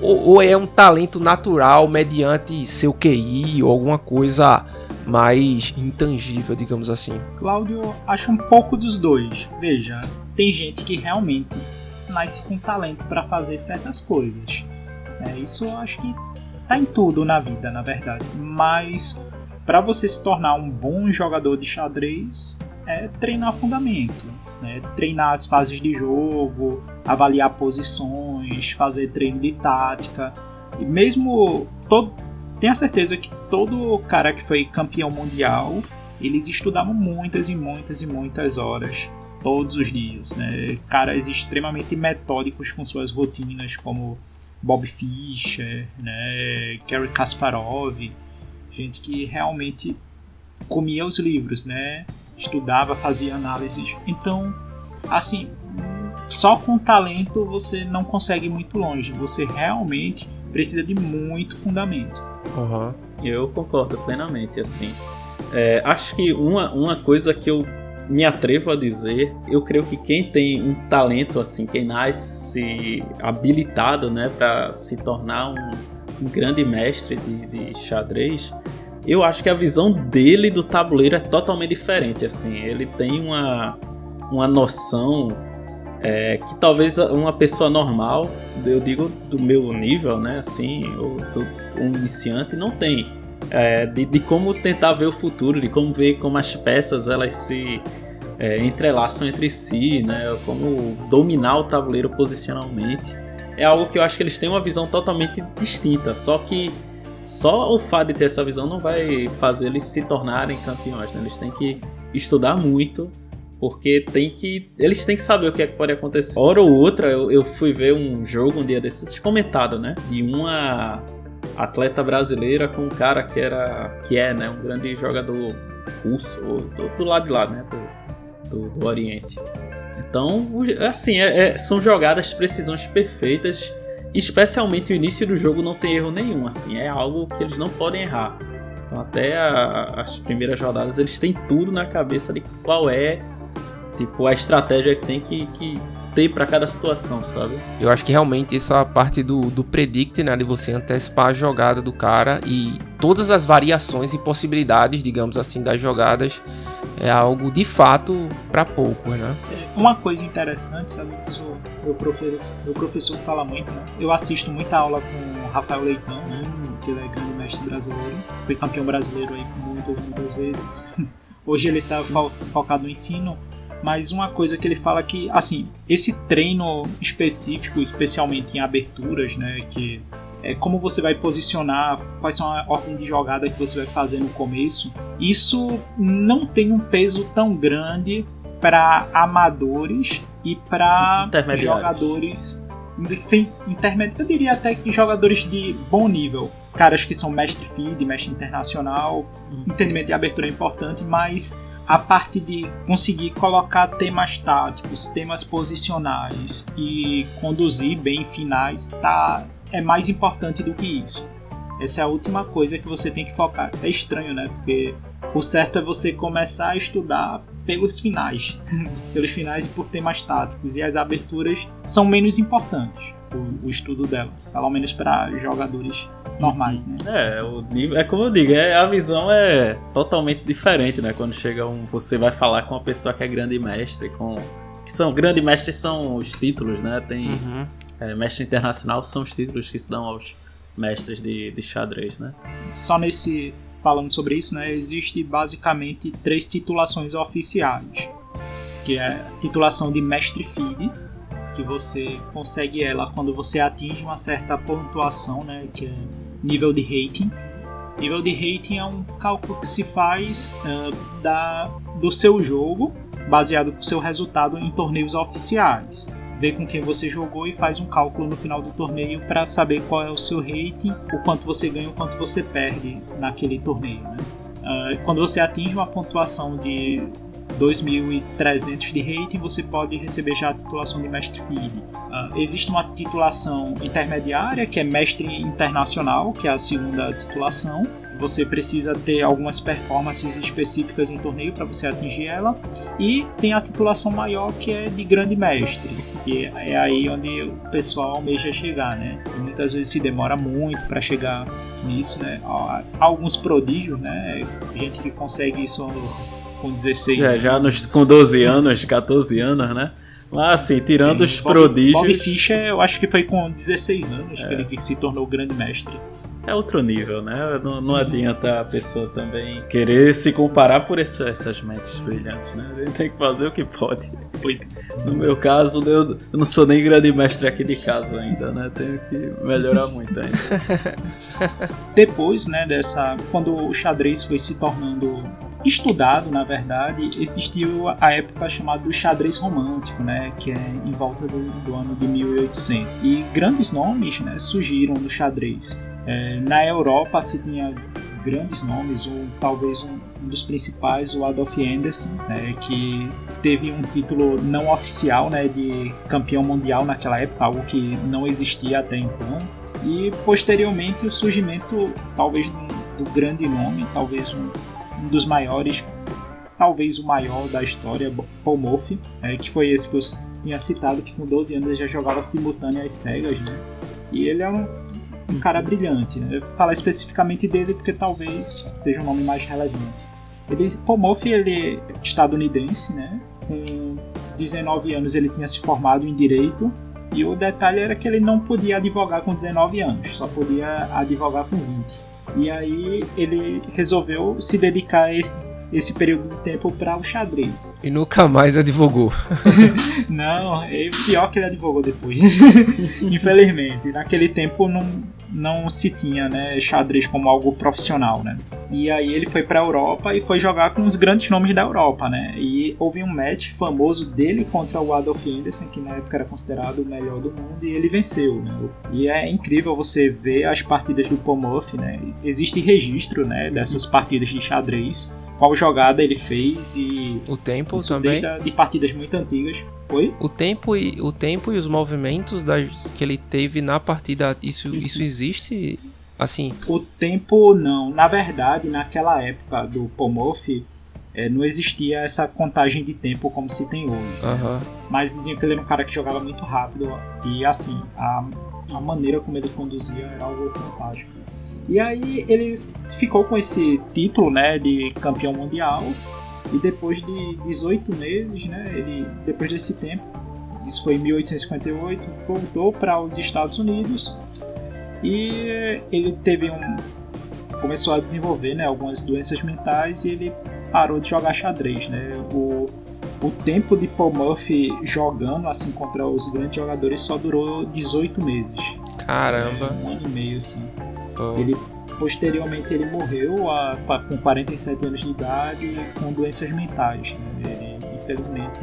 D: ou, ou é um talento natural mediante seu QI ou alguma coisa mais intangível, digamos assim?
E: Cláudio, acho um pouco dos dois. Veja, tem gente que realmente nasce com talento para fazer certas coisas. É, isso eu acho que tá em tudo na vida, na verdade. Mas para você se tornar um bom jogador de xadrez, é treinar fundamento, né? treinar as fases de jogo, avaliar posições, fazer treino de tática. E mesmo todo, tenho certeza que todo cara que foi campeão mundial, eles estudavam muitas e muitas e muitas horas todos os dias, né? Caras extremamente metódicos com suas rotinas, como Bob Fischer, né? Gary Kasparov, gente que realmente comia os livros, né? Estudava, fazia análises. Então, assim, só com talento você não consegue ir muito longe. Você realmente precisa de muito fundamento.
B: Uhum. Eu concordo plenamente, assim. É, acho que uma, uma coisa que eu me atrevo a dizer, eu creio que quem tem um talento assim, quem nasce habilitado, né, para se tornar um, um grande mestre de, de, xadrez, eu acho que a visão dele do tabuleiro é totalmente diferente. Assim, ele tem uma, uma noção é, que talvez uma pessoa normal, eu digo do meu nível, né, assim, ou do, um iniciante não tem é, de, de, como tentar ver o futuro, de como ver como as peças elas se é, entrelaçam entre si, né? Como dominar o tabuleiro posicionalmente. É algo que eu acho que eles têm uma visão totalmente distinta. Só que só o fato de ter essa visão não vai fazer eles se tornarem campeões. Né? Eles têm que estudar muito porque tem que eles têm que saber o que, é que pode acontecer. Hora ou outra eu, eu fui ver um jogo um dia desses comentado, né, de uma atleta brasileira com um cara que era que é, né, um grande jogador russo do, do lado de lá, né, do, do, do Oriente. Então, assim, é, é, são jogadas precisões perfeitas, especialmente o início do jogo não tem erro nenhum, assim, é algo que eles não podem errar. Então, até a, as primeiras rodadas eles têm tudo na cabeça de qual é tipo a estratégia que tem que, que ter para cada situação, sabe?
D: Eu acho que realmente essa parte do, do predict, né, de você antecipar a jogada do cara e todas as variações e possibilidades, digamos assim, das jogadas é algo de fato para poucos, né?
E: É, uma coisa interessante, sabe, isso meu professor, meu professor fala muito, né? Eu assisto muita aula com o Rafael Leitão, né? Que ele é grande mestre brasileiro, foi campeão brasileiro aí muitas, muitas vezes. Hoje ele está focado no ensino, mas uma coisa que ele fala que, assim, esse treino específico, especialmente em aberturas, né, que é como você vai posicionar, quais são a ordem de jogada que você vai fazer no começo, isso não tem um peso tão grande para amadores e para jogadores sem intermédio, eu diria até que jogadores de bom nível. Caras que são mestre feed, mestre internacional, entendimento de abertura é importante, mas a parte de conseguir colocar temas táticos, temas posicionais e conduzir bem finais, tá, é mais importante do que isso. Essa é a última coisa que você tem que focar. É estranho, né? Porque o certo é você começar a estudar pelos finais, pelos finais e por temas táticos, e as aberturas são menos importantes. O, o estudo dela, pelo menos para jogadores normais, né?
B: É, o nível, é como eu digo, é, a visão é totalmente diferente, né? Quando chega um, você vai falar com uma pessoa que é grande mestre, com que são grande mestres são os títulos, né? Tem
D: Uhum.
B: é, mestre internacional são os títulos que se dão aos mestres de, de xadrez, né?
E: Só nesse falando sobre isso, né? Existe basicamente três titulações oficiais, que é a titulação de mestre feed, que você consegue ela quando você atinge uma certa pontuação, né? Que é nível de rating. Nível de rating é um cálculo que se faz eh, da, do seu jogo, baseado no seu resultado em torneios oficiais. Vê com quem você jogou e faz um cálculo no final do torneio para saber qual é o seu rating, o quanto você ganha, o quanto você perde naquele torneio. né? Ah, quando você atinge uma pontuação de 2.300 de rating, você pode receber já a titulação de mestre feed. Ah, existe uma titulação intermediária, que é mestre internacional, que é a segunda titulação. Você precisa ter algumas performances específicas em torneio para você atingir ela. E tem a titulação maior, que é de grande mestre, que é aí onde o pessoal almeja chegar, né? E muitas vezes se demora muito para chegar nisso, né? Há alguns prodígios, né? Gente que consegue isso com 16
B: É, já
E: anos.
B: nos, com 12 anos, 14 anos, né? Mas assim, tirando os
E: Bob-
B: prodígios,
E: Bob Fischer, eu acho que foi com 16 anos
B: É.
E: que ele se tornou grande mestre.
B: é outro nível, né? Não, não adianta a pessoa também querer se comparar por esse- essas mentes brilhantes, né? Ele tem que fazer o que pode.
E: Pois é.
B: No meu caso, eu, eu não sou nem grande mestre aqui de casa ainda, né? Tenho que melhorar muito ainda.
E: Depois, né, dessa, quando o xadrez foi se tornando estudado, na verdade, existiu a época chamada do xadrez romântico, né, que é em volta do, do ano de 1800. E grandes nomes, né, surgiram no xadrez. É, na Europa se tinha grandes nomes, um, talvez um, um dos principais, o Adolf Andersen, né, que teve um título não oficial né, de campeão mundial naquela época, algo que não existia até então. E posteriormente o surgimento, talvez, do, do grande nome, talvez um, um dos maiores, talvez o maior da história, Paul Morphy, é, que foi esse que eu tinha citado, que com 12 anos já jogava simultâneo às cegas, né? E ele é um, um cara brilhante, né? Eu vou falar especificamente dele porque talvez seja o nome mais relevante. Ele, Paul Morphy, ele é estadunidense, né? Com 19 anos ele tinha se formado em Direito e o detalhe era que ele não podia advogar com 19 anos, só podia advogar com 20. E aí ele resolveu se dedicar esse período de tempo para o xadrez.
D: E nunca mais advogou.
E: Não, é pior que ele advogou depois. Infelizmente, naquele tempo não, não se tinha né, xadrez como algo profissional, né? E aí ele foi para a Europa e foi jogar com os grandes nomes da Europa, né? E houve um match famoso dele contra o Adolf Andersen, que na época era considerado o melhor do mundo, e ele venceu, né? E é incrível você ver as partidas do Pomorf, né? Existe registro, né, dessas partidas de xadrez, qual jogada ele fez e
D: O tempo também.
E: desde a- de partidas muito antigas. Oi?
D: O tempo e o tempo e os movimentos das, que ele teve na partida, isso, isso existe assim.
E: O tempo não. Na verdade, naquela época do Pomorf, eh, não existia essa contagem de tempo como se tem hoje.
D: Aham.
E: Mas diziam que ele era um cara que jogava muito rápido e assim, a, a maneira como ele conduzia era algo fantástico. E aí ele ficou com esse título, né, de campeão mundial. E depois de 18 meses, né, ele depois desse tempo, isso foi em 1858, voltou para os Estados Unidos e ele teve um começou a desenvolver, né, algumas doenças mentais e ele parou de jogar xadrez, né? O, o tempo de Paul Murphy jogando assim contra os grandes jogadores só durou 18 meses.
D: Caramba.
E: Um ano e meio assim.
D: Pô.
E: Ele posteriormente ele morreu a- com 47 anos de idade com doenças mentais. Né? Ele infelizmente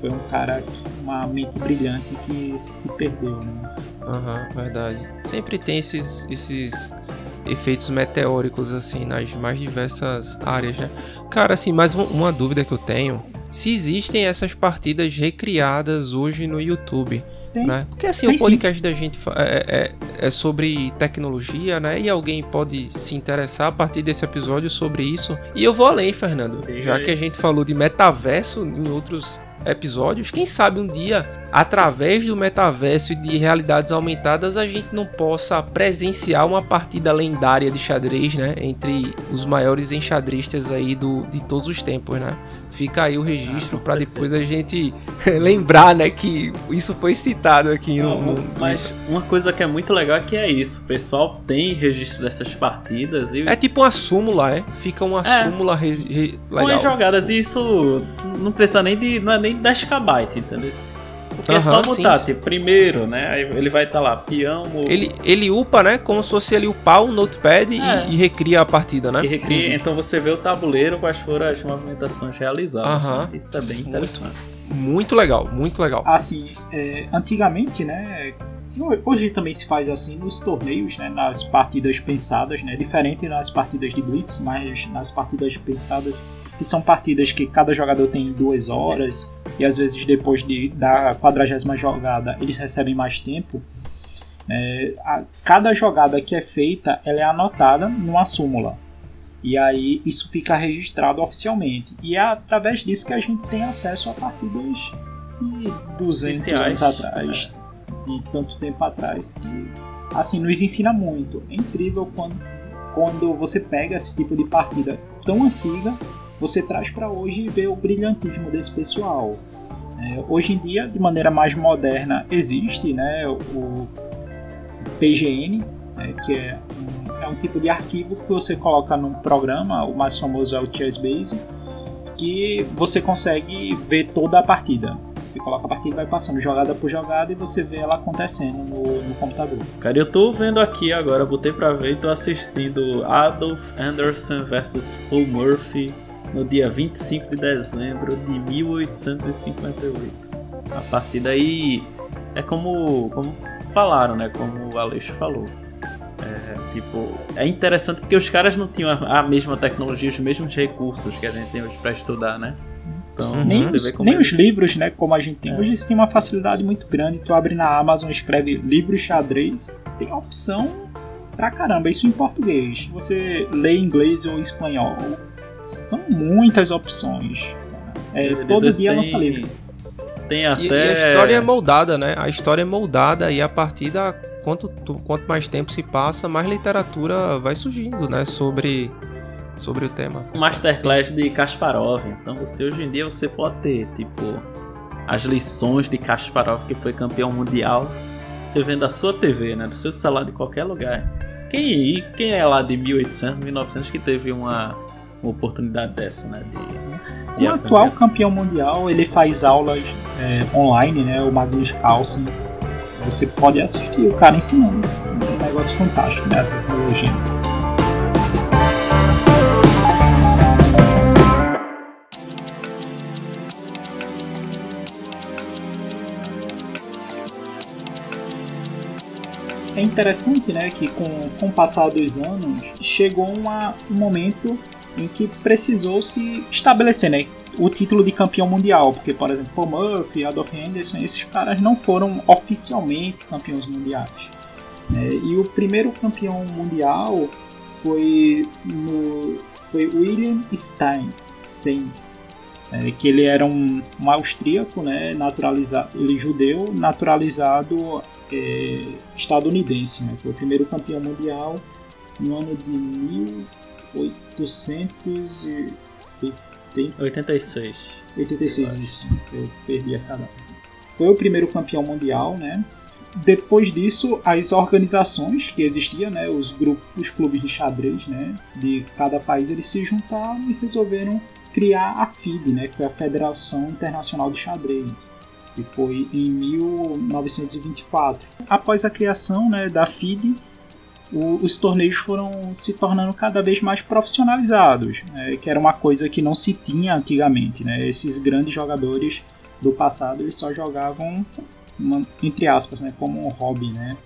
E: foi um cara, uma mente brilhante que se perdeu, né?
D: Aham, verdade. Sempre tem esses, esses efeitos meteóricos, assim, nas mais diversas áreas, né? Cara, assim, mais um- uma dúvida que eu tenho. Se existem essas partidas recriadas hoje no YouTube,
E: Tem.
D: né? Porque, assim,
E: Tem
D: o
E: sim.
D: podcast da gente é, é- é sobre tecnologia, né? E alguém pode se interessar a partir desse episódio sobre isso. E eu vou além, Fernando. Já que a gente falou de metaverso em outros episódios, quem sabe um dia, através do metaverso e de realidades aumentadas, a gente não possa presenciar uma partida lendária de xadrez, né? Entre os maiores enxadristas aí do, de todos os tempos, né? Fica aí o registro
B: Ah, com certeza.
D: depois a gente lembrar, né? Que isso foi citado aqui no. no-
B: Mas uma coisa que é muito legal é que é isso. O pessoal tem registro dessas partidas e
D: É tipo uma súmula, é? Fica uma
B: É.
D: súmula re- re-
B: com as
D: legal.
B: jogadas e isso não precisa nem de. não é nem 10 KB, entendeu? Porque é só botar,
D: sim,
B: tipo, primeiro, né? Aí ele vai estar lá, peão,
D: Ele, ele upa, né? Como se fosse ele upar o notepad e-
B: É.
D: e, recria a partida, né?
B: recria. Então você vê o tabuleiro, quais foram as movimentações realizadas.
D: Aham.
B: né? Isso é bem
D: Muito.
B: interessante.
D: Muito legal, muito legal.
E: Assim, é, antigamente, né? e Hoje também se faz assim nos torneios, né, nas partidas pensadas, né, diferente nas partidas de blitz, mas nas partidas pensadas, que são partidas que cada jogador tem duas horas e às vezes depois de, da quadragésima jogada eles recebem mais tempo. é, a- cada jogada que é feita, ela é anotada numa súmula. E aí isso fica registrado oficialmente. E é através disso que a gente tem acesso a partidas de 200
B: Oficiais,
E: anos atrás, de tanto tempo atrás, que assim nos ensina muito. É incrível quando, quando você pega esse tipo de partida tão antiga, você traz para hoje e vê o brilhantismo desse pessoal. É, hoje em dia, de maneira mais moderna, existe né, o PGN, né, que é um, é um tipo de arquivo que você coloca num programa, o mais famoso é o ChessBase, que você consegue ver toda a partida. Você coloca a partida e vai passando jogada por jogada e você vê ela acontecendo no, no computador.
B: Cara, eu tô vendo aqui agora, botei pra ver e tô assistindo Adolf Anderson versus Paul Murphy no dia 25 de dezembro de 1858. A partir daí é como, como falaram, né? Como o Aleixo falou. É, tipo, é interessante porque os caras não tinham a, a mesma tecnologia, os mesmos recursos que a gente tem hoje pra estudar, né? Então,
D: Uhum.
E: Nem, os, nem
B: eles-
E: os livros, né, como a gente tem.
B: É.
E: Hoje isso tem uma facilidade muito grande. Tu abre na Amazon, escreve livro xadrez, tem opção pra caramba. Isso em português. Você lê em inglês ou espanhol. São muitas opções. É,
B: Eles
E: todo dia
B: têm-
E: lança livro.
B: Tem
D: E,
B: até.
D: e a história é moldada, né? A história é moldada e a partir da quanto, tu- quanto mais tempo se passa, mais literatura vai surgindo, né? Sobre, sobre o tema.
B: Masterclass de Kasparov. Então você hoje em dia você pode ter, tipo, as lições de Kasparov, que foi campeão mundial, você vendo a sua TV, né? Do seu celular de qualquer lugar. Quem, quem é lá de 1800, 1900 que teve uma, uma oportunidade dessa, né? De, de
E: O atual
B: aprender
E: campeão mundial, ele faz aulas é, online, né? O Magnus Carlsen. Você pode assistir o cara ensinando. É um negócio fantástico, né? A tecnologia. É interessante, né, que com, com o passar dos anos, chegou uma, um momento em que precisou se estabelecer, né, o título de campeão mundial, porque, por exemplo, Paul Murphy, Adolf Henderson, esses caras não foram oficialmente campeões mundiais. né? E o primeiro campeão mundial foi no foi William Steins, Steins é, que ele era um, um austríaco, né, naturalizado, ele judeu, naturalizado é, estadunidense, né, foi o primeiro campeão mundial no ano de 1880
B: 86.
E: 86, isso. Eu perdi essa data. Foi o primeiro campeão mundial, né? Depois disso, as organizações que existiam, né, os grupos, os clubes de xadrez, né, de cada país, eles se juntaram e resolveram criar a FIDE, né, que foi a Federação Internacional de Xadrez, que foi em 1924. Após a criação, né, da FIDE, o, os torneios foram se tornando cada vez mais profissionalizados, né, que era uma coisa que não se tinha antigamente. Né? Esses grandes jogadores do passado eles só jogavam, uma, entre aspas, né, como um hobby. Né?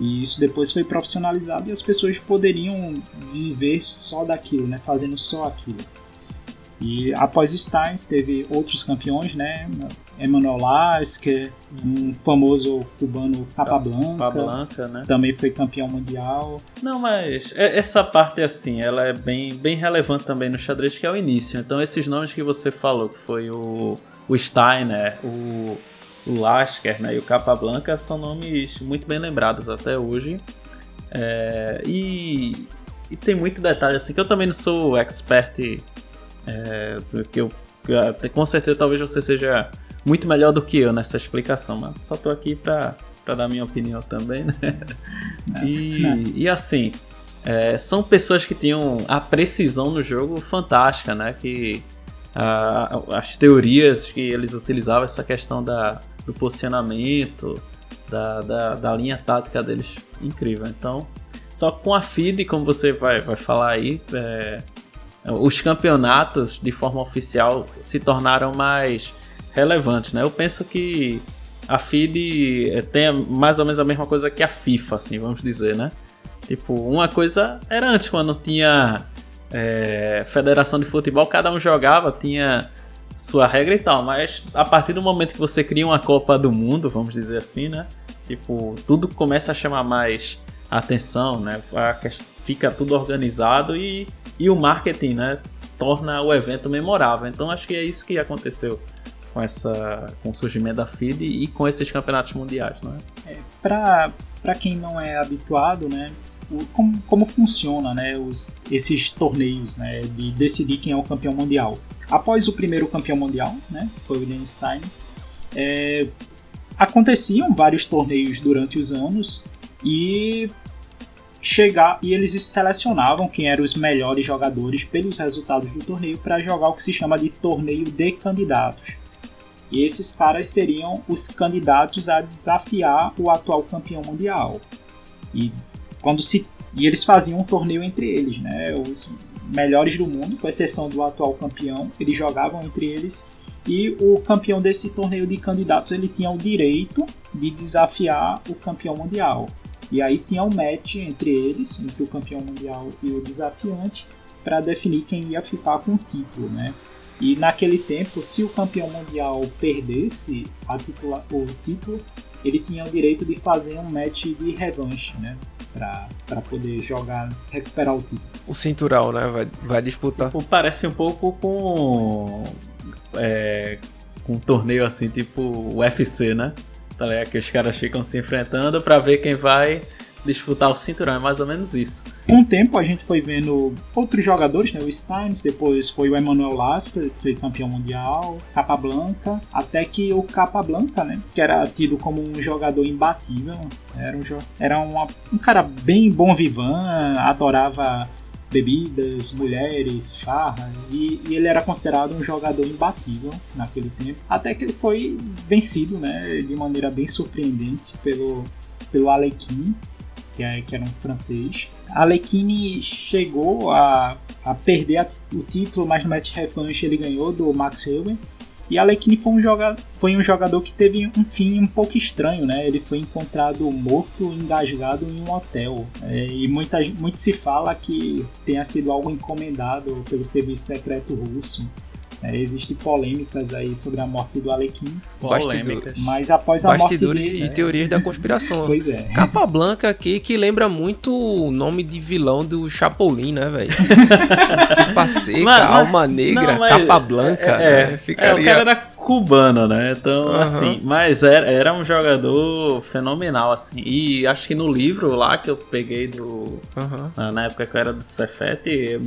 E: E isso depois foi profissionalizado e as pessoas poderiam viver só daquilo, né, fazendo só aquilo. E após Steins teve outros campeões, né? Emmanuel Lasker, um famoso cubano Capablanca,
B: Capablanca, né?
E: também foi campeão mundial.
B: Não, mas é- essa parte assim, ela é bem, bem relevante também no xadrez, que é o início. Então esses nomes que você falou, que foi o, o Steiner, o, o Lasker né, e o Capablanca, são nomes muito bem lembrados até hoje. É, e, e tem muito detalhe assim, que eu também não sou expert, é, porque eu, com certeza talvez você seja muito melhor do que eu nessa explicação, mas só tô aqui pra, pra dar minha opinião também, né? E, e assim, é, são pessoas que tinham a precisão no jogo fantástica, né? Que a- as teorias que eles utilizavam, essa questão da, do posicionamento, da, da, da linha tática deles, incrível. Então, só com a FIDE, como você vai, vai falar aí, é, os campeonatos de forma oficial se tornaram mais relevantes, né? Eu penso que a FIDE tem mais ou menos a mesma coisa que a FIFA, assim, vamos dizer, né? Tipo, uma coisa era antes, quando tinha é, federação de futebol, cada um jogava, tinha sua regra e tal, mas a partir do momento que você cria uma Copa do Mundo, vamos dizer assim, né? Tipo, tudo começa a chamar mais atenção, né? Fica tudo organizado e, e o marketing, né? Torna o evento memorável. Então acho que é isso que aconteceu com essa com o surgimento da FIDE e com esses campeonatos mundiais, não é?
E: Para quem não é habituado, né, o- como, como funciona né, os, esses torneios né, de decidir quem é o campeão mundial. Após o primeiro campeão mundial, né, foi o Stein, é, aconteciam vários torneios durante os anos e chegar e eles selecionavam quem eram os melhores jogadores pelos resultados do torneio para jogar o que se chama de torneio de candidatos. E esses caras seriam os candidatos a desafiar o atual campeão mundial. E quando se e eles faziam um torneio entre eles, né? Os melhores do mundo, com exceção do atual campeão, eles jogavam entre eles e o campeão desse torneio de candidatos ele tinha o direito de desafiar o campeão mundial. E aí tinha um match entre eles, entre o campeão mundial e o desafiante, para definir quem ia ficar com o título, né? E naquele tempo, se o campeão mundial perdesse a titula- o título, ele tinha o direito de fazer um match de revanche, né? Pra, pra poder jogar, recuperar o título.
D: O cinturão, né? Vai, vai disputar.
B: Tipo, parece um pouco com. É, com um torneio assim, tipo UFC, né? Tá ligado? Que os caras ficam se enfrentando pra ver quem vai disputar o cinturão. É mais ou menos isso.
E: Com o tempo, a gente foi vendo outros jogadores, né? O Steins, depois foi o Emmanuel Lasker, que foi campeão mundial, Capablanca, até que o Capablanca, né? Que era tido como um jogador imbatível, era um, era uma- um cara bem bom vivan, adorava bebidas, mulheres, farra, e, e ele era considerado um jogador imbatível naquele tempo, até que ele foi vencido, né? De maneira bem surpreendente pelo, pelo Alekhine, que, é, que era um francês. Alekhine chegou a, a perder a o título, mas no match revanche ele ganhou do Max Eubank. E Alekhine foi um, foi um jogador que teve um fim um pouco estranho, né? Ele foi encontrado morto, engasgado em um hotel. É, e muita, muito se fala que tenha sido algo encomendado pelo serviço secreto russo. É, Existem polêmicas aí sobre a morte do Alekhine,
B: Polêmicas.
E: mas após a morte
D: Bastidores
E: dele...
D: e
E: né,
D: teorias da conspiração.
E: Pois é.
D: Capa Blanca aqui que lembra muito o nome de vilão do Chapolin, né, velho? Tipa seca,
B: Mas- mas-
D: alma negra,
B: Não, mas-
D: capa blanca.
B: É,
D: né?
B: é,
D: Ficaria...
B: o cara era cubano, né? Então,
D: Aham.
B: assim, mas era, era um jogador fenomenal, assim. E acho que no livro lá que eu peguei do.
D: Aham.
B: na- Na época que eu era do Cefete,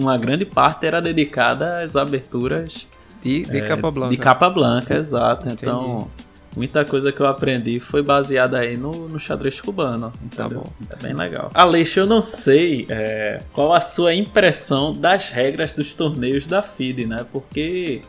B: uma grande parte era dedicada às aberturas
D: De, de
B: é,
D: capa blanca.
B: de capa blanca, exato. Então,
D: Entendi.
B: muita coisa que eu aprendi foi baseada aí no, no xadrez cubano.
D: Tá
B: entendeu?
D: bom.
B: É bem legal. Aleixo, eu não sei é, qual a sua impressão das regras dos torneios da FIDE, né? Porque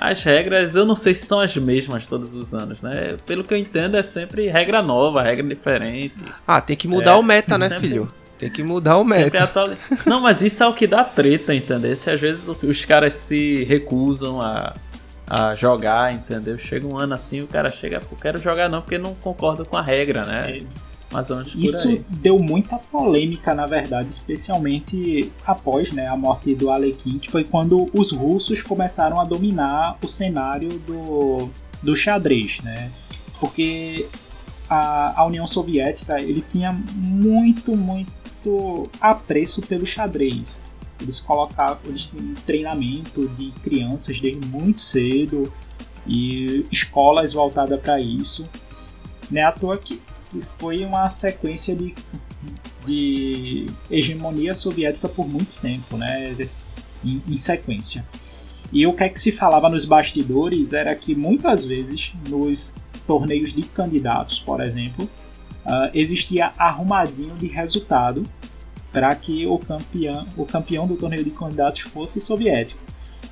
B: as regras eu não sei se são as mesmas todos os anos, né? Pelo que eu entendo, é sempre regra nova, regra diferente.
D: Ah, tem que mudar
B: É,
D: o meta, né,
B: sempre-
D: filho? Tem que mudar o meta.
B: atuali- Não, mas isso é o que dá treta, entendeu? Se às vezes os caras se recusam a, a jogar, entendeu? Chega um ano assim, o cara chega, pô, quero jogar não, porque não concorda com a regra, né?
E: É, Isso deu muita polêmica, na verdade, especialmente após né, a morte do Alekhine, que foi quando os russos começaram a dominar o cenário do, do xadrez, né? Porque a, a União Soviética ele tinha muito, muito apreço pelo xadrez. Eles colocavam, eles tinham treinamento de crianças desde muito cedo e escolas voltadas para isso. Não é à toa que que foi uma sequência de, de hegemonia soviética por muito tempo, né? Em, em sequência. E o que é que se falava nos bastidores era que muitas vezes nos torneios de candidatos, por exemplo, ah, existia arrumadinho de resultado para que o campeão, o campeão do torneio de candidatos fosse soviético.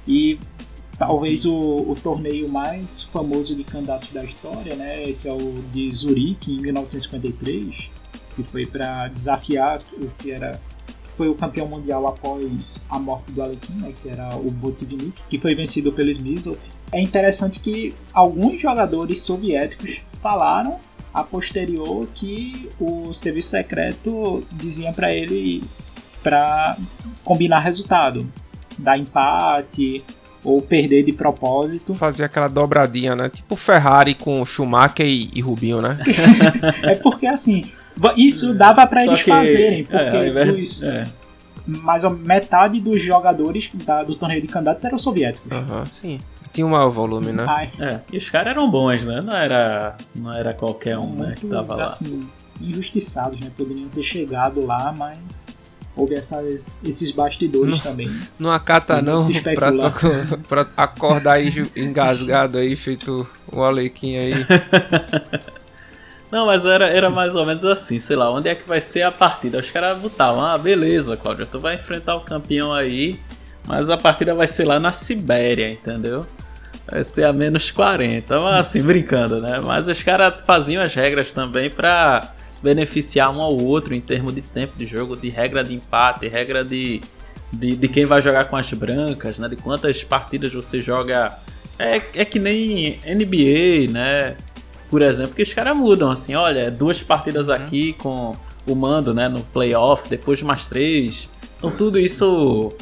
E: E talvez o, o torneio mais famoso de candidatos da história, né, que é o de Zurique em 1953, que foi para desafiar o que era foi o campeão mundial após a morte do Alekhine, né, que era o Botvinnik, que foi vencido pelo Smysl. É interessante que alguns jogadores soviéticos falaram a posterior que o serviço secreto dizia para ele para combinar resultado, dar empate ou perder de propósito.
D: Fazer aquela dobradinha, né? Tipo Ferrari com Schumacher e, e Rubinho, né?
E: É porque assim, isso dava para eles
B: que-
E: fazerem,
B: é,
E: porque
B: invés-
E: os-
B: é.
E: mais ou metade dos jogadores da- do torneio de candidatos eram soviéticos.
D: Aham, sim. Tinha um maior volume, né?
E: Ai,
B: É, e os caras eram bons, né? Não era, não era qualquer um né, que
E: muitos,
B: tava lá.
E: assim, injustiçados, né? Poderiam ter chegado lá, mas houve essas, esses bastidores
D: Não.
E: também.
D: Não acata não
E: se
D: pra, to- pra acordar aí engasgado aí, feito o Alequim aí.
B: Não, mas era, era mais ou menos assim, sei lá, onde é que vai ser a partida? Os caras botavam, ah, beleza, Cláudio, tu vai enfrentar o campeão aí, mas a partida vai ser lá na Sibéria, entendeu? Vai ser a menos 40, mas assim, brincando, né? Mas os caras faziam as regras também pra beneficiar um ao outro em termos de tempo de jogo, de regra de empate, regra de, de, de quem vai jogar com as brancas, né? De quantas partidas você joga. É, é que nem NBA, né? Por exemplo, que os caras mudam assim, olha, duas partidas aqui com o mando, né? No playoff, depois mais três. Então tudo isso.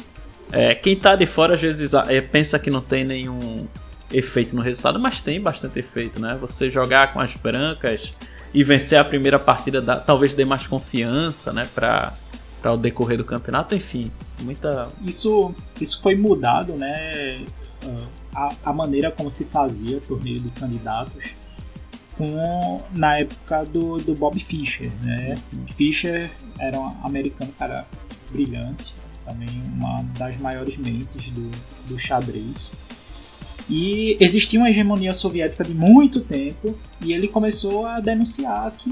B: É, quem tá de fora às vezes é, pensa que não tem nenhum efeito no resultado, mas tem bastante efeito, né? Você jogar com as brancas e vencer a primeira partida dá- talvez dê mais confiança, né? Pra, pra o decorrer do campeonato, enfim. Muita.
E: Isso, isso foi mudado, né? A, a maneira como se fazia torneio de candidatos com, na época do, do Bob Fischer, né? Fischer era um americano, cara brilhante, também uma das maiores mentes do, do xadrez. E existia uma hegemonia soviética de muito tempo e ele começou a denunciar que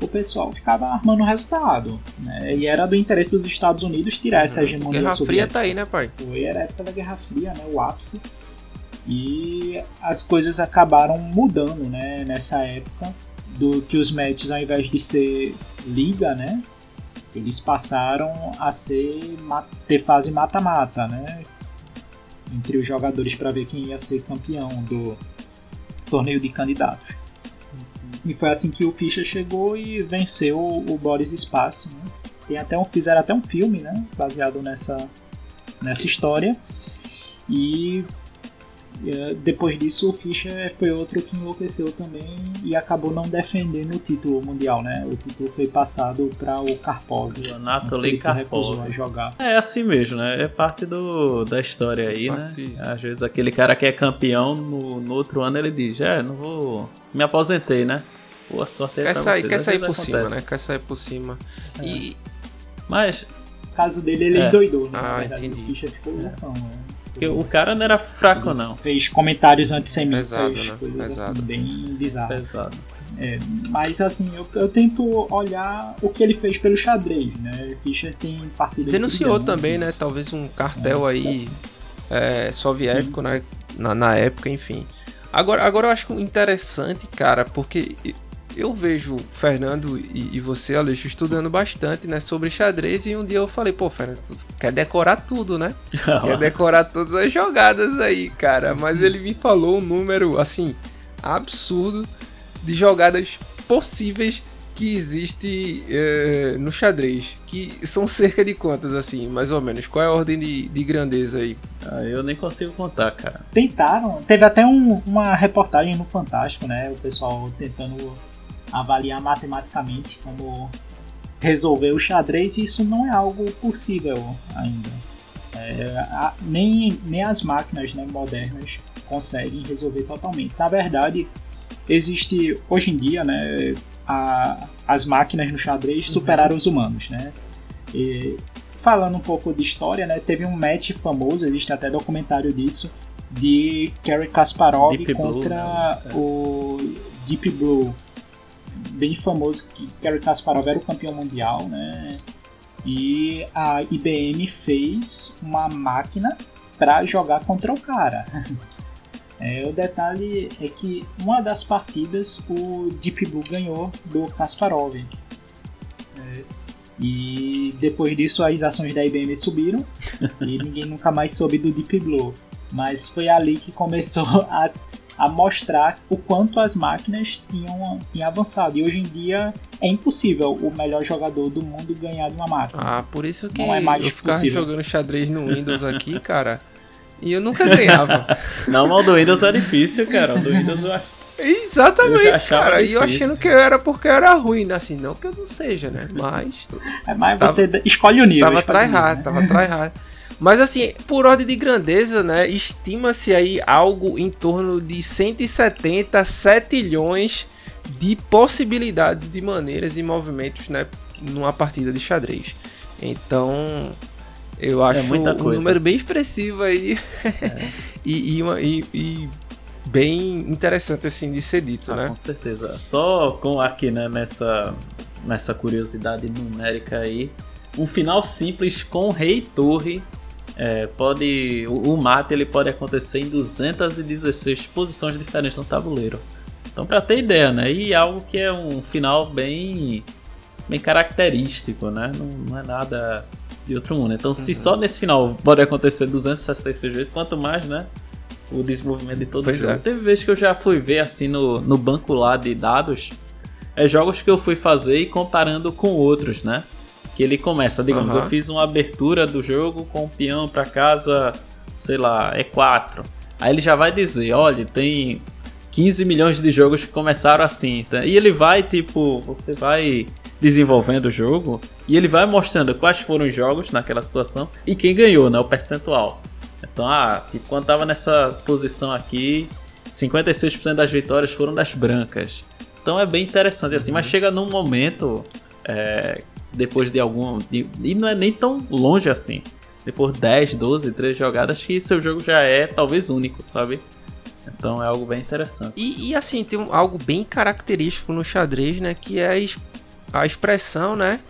E: o pessoal ficava armando o resultado. Né? E era do interesse dos Estados Unidos tirar essa hegemonia
D: Guerra Fria
E: soviética.
D: tá aí, né, pai?
E: Foi era a época da Guerra Fria, né, o ápice. E as coisas acabaram mudando, né, nessa época, do que os matches ao invés de ser liga, né, eles passaram a ser ter fase mata-mata, né, entre os jogadores para ver quem ia ser campeão do torneio de candidatos. E foi assim que o Fischer chegou e venceu o Boris Spassky, né? Tem até um, fizeram até um filme, né, baseado nessa nessa história. E depois disso o Fischer foi outro que enlouqueceu também e acabou não defendendo o título mundial, né? O título foi passado para o Karpov.
B: O Anatoly
E: ele se recusou
B: Karpov.
E: a jogar.
B: É assim mesmo, né? É parte do, da história aí,
D: Parte-
B: né? Às vezes aquele cara que é campeão, no, no outro ano ele diz, é, não vou. Me aposentei, né? Boa sorte aí
D: Quer
B: pra
D: sair,
B: vocês.
D: quer sair por cima,
B: acontece.
D: né? Quer sair por cima. E
B: Mas
E: No caso dele, ele
B: É.
E: endoidou, né?
D: Ah,
E: Na verdade,
D: entendi.
E: O Fischer ficou loucão, né?
B: Porque o cara não era fraco, não.
E: Fez comentários antissemitas,
D: né?
E: coisas
D: Pesado.
E: assim, bem bizarras.
B: Pesado.
E: É, mas assim, eu, eu tento olhar o que ele fez pelo xadrez, né? Fischer tem partidas
D: denunciou
E: brilhantes.
D: também, né? Talvez um cartel aí é, soviético né? na, na época, enfim. Agora, agora eu acho interessante, cara, porque eu vejo Fernando e, e você, Aleixo, estudando bastante, né, sobre xadrez e um dia eu falei, pô, Fernando, tu quer decorar tudo, né? quer decorar todas as jogadas aí, cara. Mas ele me falou um número, assim, absurdo de jogadas possíveis que existe é, no xadrez. Que são cerca de quantas, assim, mais ou menos? Qual é a ordem de, de grandeza aí?
B: Ah, eu nem consigo contar, cara.
E: Tentaram. Teve até um, uma reportagem no Fantástico, né? O pessoal tentando avaliar matematicamente como resolver o xadrez. E isso não é algo possível ainda. É, a, nem, nem as máquinas né, modernas conseguem resolver totalmente. Na verdade, existe hoje em dia, né? A, as máquinas no xadrez uhum. superaram os humanos, né? E, falando um pouco de história, né? Teve um match famoso, existe até documentário disso, de Gary Kasparov Deep contra Blue, né? o Deep Blue. Bem famoso que Gary Kasparov era o campeão mundial, né? E a IBM fez uma máquina para jogar contra o cara. É, o detalhe é que uma das partidas o Deep Blue ganhou do Kasparov. É, e depois disso as ações da IBM subiram e ninguém nunca mais soube do Deep Blue. Mas foi ali que começou a, a mostrar o quanto as máquinas tinham, tinham avançado. E hoje em dia é impossível o melhor jogador do mundo ganhar de uma máquina.
D: Ah, por isso que Não é mais eu ficava jogando xadrez no Windows aqui, cara. E eu nunca ganhava.
B: Não, mas o do Windows é difícil, cara. O do Windows eu acho.
D: Exatamente, eu cara. Difícil. E eu achando que eu era porque eu era ruim, né? assim, não que eu não seja, né? Mas.
E: É, mas tava, você escolhe o nível.
D: Tava tryhard, né? tava tryhard. Mas assim, por ordem de grandeza, né? Estima-se aí algo em torno de 170 7 de possibilidades de maneiras e movimentos, né? Numa partida de xadrez. Então, eu é acho é um número bem expressivo aí. É. e, e, uma, e, e, bem interessante assim de ser dito,
B: ah,
D: né?
B: Com certeza. Só com aqui, né, nessa, nessa curiosidade numérica aí, um final simples com rei torre é, pode o, o mate ele pode acontecer em 216 posições diferentes no tabuleiro. Então para ter ideia, né? E algo que é um final bem bem característico, né? Não, não é nada de outro mundo. Então, uhum. se só nesse final pode acontecer 266 vezes, quanto mais, né? O desenvolvimento de todo pois o jogo. É. Teve vezes que eu já fui ver assim no, no banco lá de dados, é jogos que eu fui fazer e comparando com outros, né? Que ele começa, digamos, uhum. eu fiz uma abertura do jogo com o peão para casa, sei lá, E4. Aí ele já vai dizer, olha, tem 15 milhões de jogos que começaram assim. Tá? E ele vai, tipo, você vai desenvolvendo o jogo e ele vai mostrando quais foram os jogos naquela situação e quem ganhou, né? O percentual. Então, ah, tipo, quando tava nessa posição aqui, 56% das vitórias foram das brancas. Então é bem interessante assim, mas uhum. chega num momento é, depois de algum. De, e não é nem tão longe assim. Depois de 10, 12, 13 jogadas, que seu jogo já é talvez único, sabe? Então é algo bem interessante.
D: E, e assim, tem um, algo bem característico no xadrez, né? Que é a expressão, né?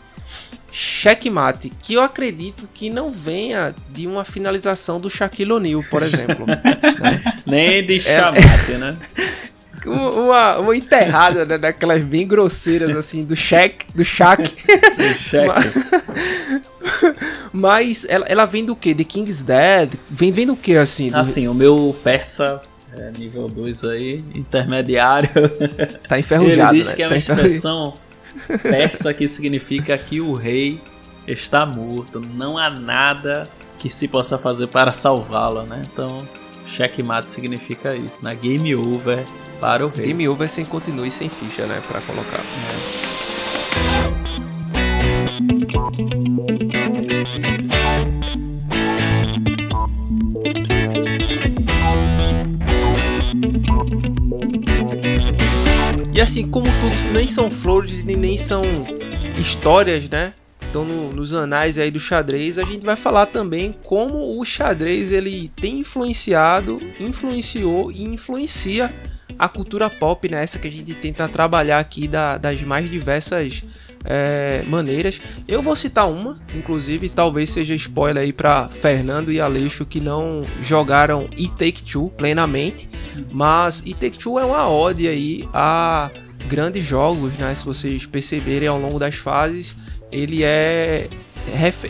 D: Checkmate, que eu acredito que não venha de uma finalização do Shaquille O'Neal, por exemplo. né?
B: Nem de é, chamate, é, né?
D: Uma, uma enterrada né, daquelas bem grosseiras assim do Shaq, do Shaq. Do Shaq. Mas ela, ela vem do que? De King's Dead? Vem, vem do que assim? Do...
B: Assim, o meu persa é, nível 2 aí, intermediário.
D: Tá enferrujado,
B: Ele diz
D: né?
B: que é uma tá expressão persa que significa que o rei está morto, não há nada que se possa fazer para salvá-lo, né? Então, checkmate significa isso, né? Game over para o rei.
D: Over sem continue sem ficha, né? Para colocar. E assim, como tudo nem são flores nem são histórias, né? Então, no, nos anais aí do xadrez, a gente vai falar também como o xadrez ele tem influenciado, influenciou e influencia a cultura pop, né? Essa que a gente tenta trabalhar aqui da, das mais diversas é, maneiras. Eu vou citar uma, inclusive, talvez seja spoiler aí para Fernando e Aleixo que não jogaram It Take Two plenamente, mas It Take Two é uma ode aí a grandes jogos, né? Se vocês perceberem ao longo das fases, ele é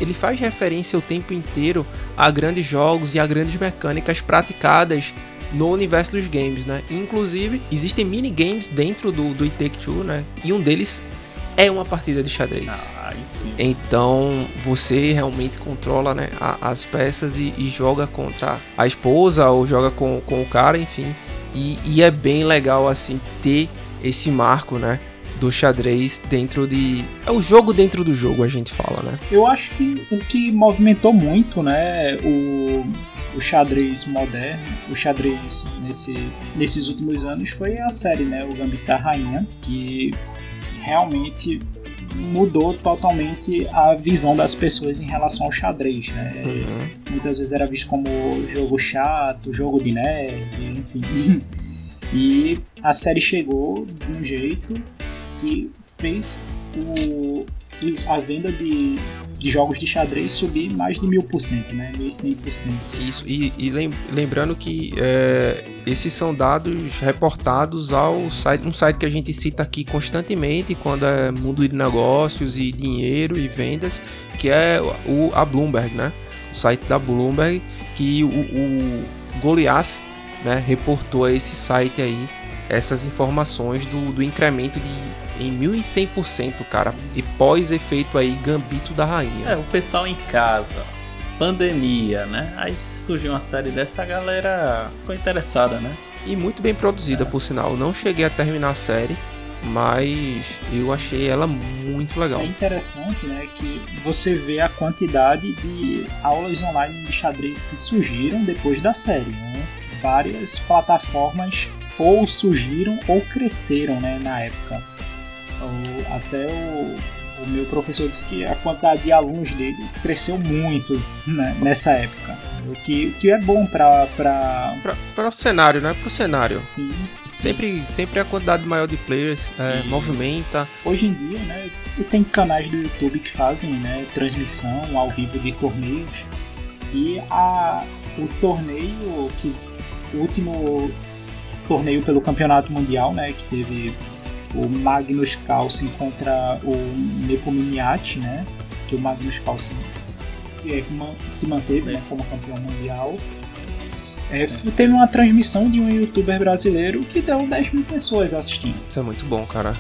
D: ele faz referência o tempo inteiro a grandes jogos e a grandes mecânicas praticadas no universo dos games, né? Inclusive, existem minigames dentro do, do It Take Two, né? E um deles é uma partida de xadrez.
B: Ah.
D: Então você realmente controla né, a, as peças e, e, joga contra a esposa ou joga com, com o cara, enfim. E, e, é bem legal assim ter esse marco, né? Do xadrez dentro de. É o jogo dentro do jogo, a gente fala, né?
E: Eu acho que o que movimentou muito, né? O, o xadrez moderno, o xadrez nesse, nesses últimos anos foi a série, né? O Gambito da Rainha, que realmente mudou totalmente a visão das pessoas em relação ao xadrez, né? Uhum. Muitas vezes era visto como jogo chato, jogo de nerd, enfim. e a série chegou de um jeito que fez o, a venda de de jogos de xadrez subir mais de mil por cento, né? 1100%.
D: Isso, e, e lembrando que é, esses são dados reportados ao site, um site que a gente cita aqui constantemente quando é mundo de negócios e dinheiro e vendas, que é o, a Bloomberg, né? O site da Bloomberg, que o, o Goliath né, reportou a esse site aí essas informações do, do incremento de em 1100%, cara. E pós-efeito aí, Gambito da Rainha.
B: É, o pessoal em casa, pandemia, né? Aí surgiu uma série dessa, a galera ficou interessada, né?
D: E muito bem produzida, é. por sinal. Não cheguei a terminar a série, mas eu achei ela muito legal. É
E: interessante, né, que você vê a quantidade de aulas online de xadrez que surgiram depois da série, né? Várias plataformas ou surgiram ou cresceram, né, na época. O, até o, o, meu professor disse que a quantidade de alunos dele cresceu muito né, nessa época. O que, o que é bom para
D: para o cenário, né? Para o cenário.
E: Sim.
D: Sempre, sempre a quantidade maior de players é, movimenta.
E: Hoje em dia, né, tem canais do YouTube que fazem né, transmissão ao vivo de torneios. E a, o torneio que o último torneio pelo campeonato mundial, né, que teve o Magnus Carlsen contra o Nepomniachtchi, né? Que o Magnus Carlsen se, se manteve né, como campeão mundial. É, teve uma transmissão de um youtuber brasileiro que deu 10 mil pessoas assistindo.
D: Isso é muito bom, cara.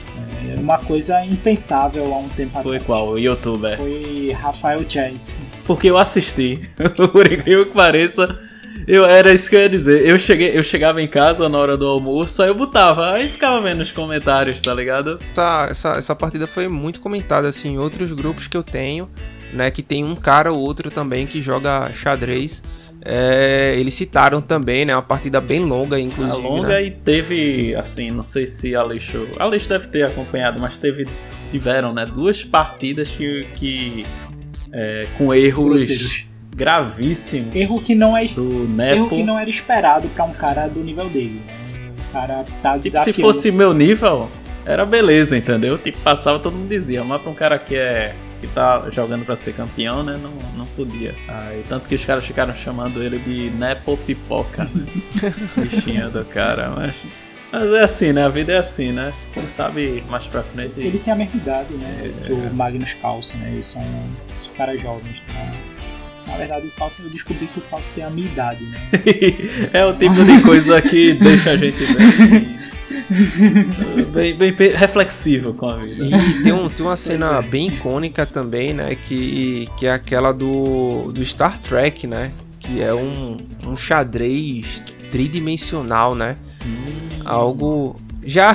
E: É uma coisa impensável há um tempo
B: Foi atrás. qual? O youtuber?
E: Foi Rafael Chase.
B: Porque eu assisti. Por incrível que pareça eu, era isso que eu ia dizer. Eu, cheguei, eu chegava em casa na hora do almoço, aí eu botava, aí ficava vendo os comentários, tá ligado?
D: Essa, essa, essa partida foi muito comentada, assim, em outros grupos que eu tenho, né? Que tem um cara ou outro também que joga xadrez. É, eles citaram também, né? Uma partida bem longa, inclusive.
B: A longa
D: né?
B: e teve, assim, não sei se Aleixo. Aleixo deve ter acompanhado, mas teve. Tiveram, né? Duas partidas que. que é, com erros. Grosseiros gravíssimo.
E: Erro que não é
B: do Nepo.
E: erro que não era esperado para um cara do nível dele. Né? O cara tá tipo,
B: se fosse meu nível, era beleza, entendeu? Tipo, passava todo mundo dizia, mas pra um cara que é que tá jogando para ser campeão, né? Não, não podia. Aí, tanto que os caras ficaram chamando ele de Nepo Pipoca. Bichinha do cara, mas mas é assim, né? A vida é assim, né? Quem sabe mais pra frente.
E: Ele tem a mesma idade, né? É, que o Magnus Carlsen, né? Eles são, são caras jovens. Né? Na verdade, o Falso, eu descobri que o Falso tem a minha idade, né?
B: é o tipo de coisa que deixa a gente bem, bem, bem, reflexivo com a vida.
D: E tem, um, tem uma cena bem icônica também, né? Que, que é aquela do, do Star Trek, né? Que é um, um xadrez tridimensional, né? Hum. Algo já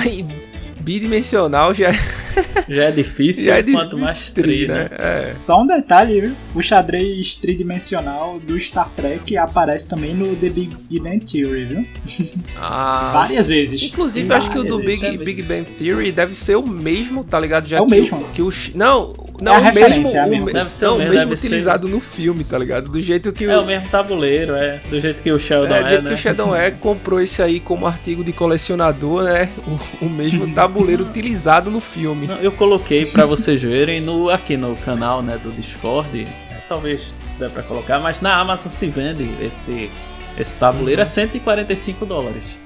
D: bidimensional já
B: já é difícil, já é quanto mais tri, né? né?
E: É. Só um detalhe, viu? O xadrez tridimensional do Star Trek aparece também no The Big Bang Theory, viu?
D: Ah,
E: Várias vezes.
D: Inclusive, acho que o do Big, Big Bang Theory deve ser o mesmo, tá ligado? Já
E: é o
D: que
E: mesmo.
D: O, que o, não, não, é o mesmo, é o, mesmo. Deve ser não, o mesmo, mesmo utilizado ser. no filme, tá ligado? Do jeito que
B: o... É o mesmo tabuleiro, é. Do jeito que o Sheldon é.
D: Do jeito
B: é,
D: que o Sheldon é, comprou esse aí como artigo de colecionador, né? O, o mesmo tabuleiro utilizado no filme.
B: Não, eu coloquei para vocês verem no, aqui no canal, né, do Discord. É, talvez se der pra colocar, mas na Amazon se vende esse, esse tabuleiro uhum. a 145 dólares.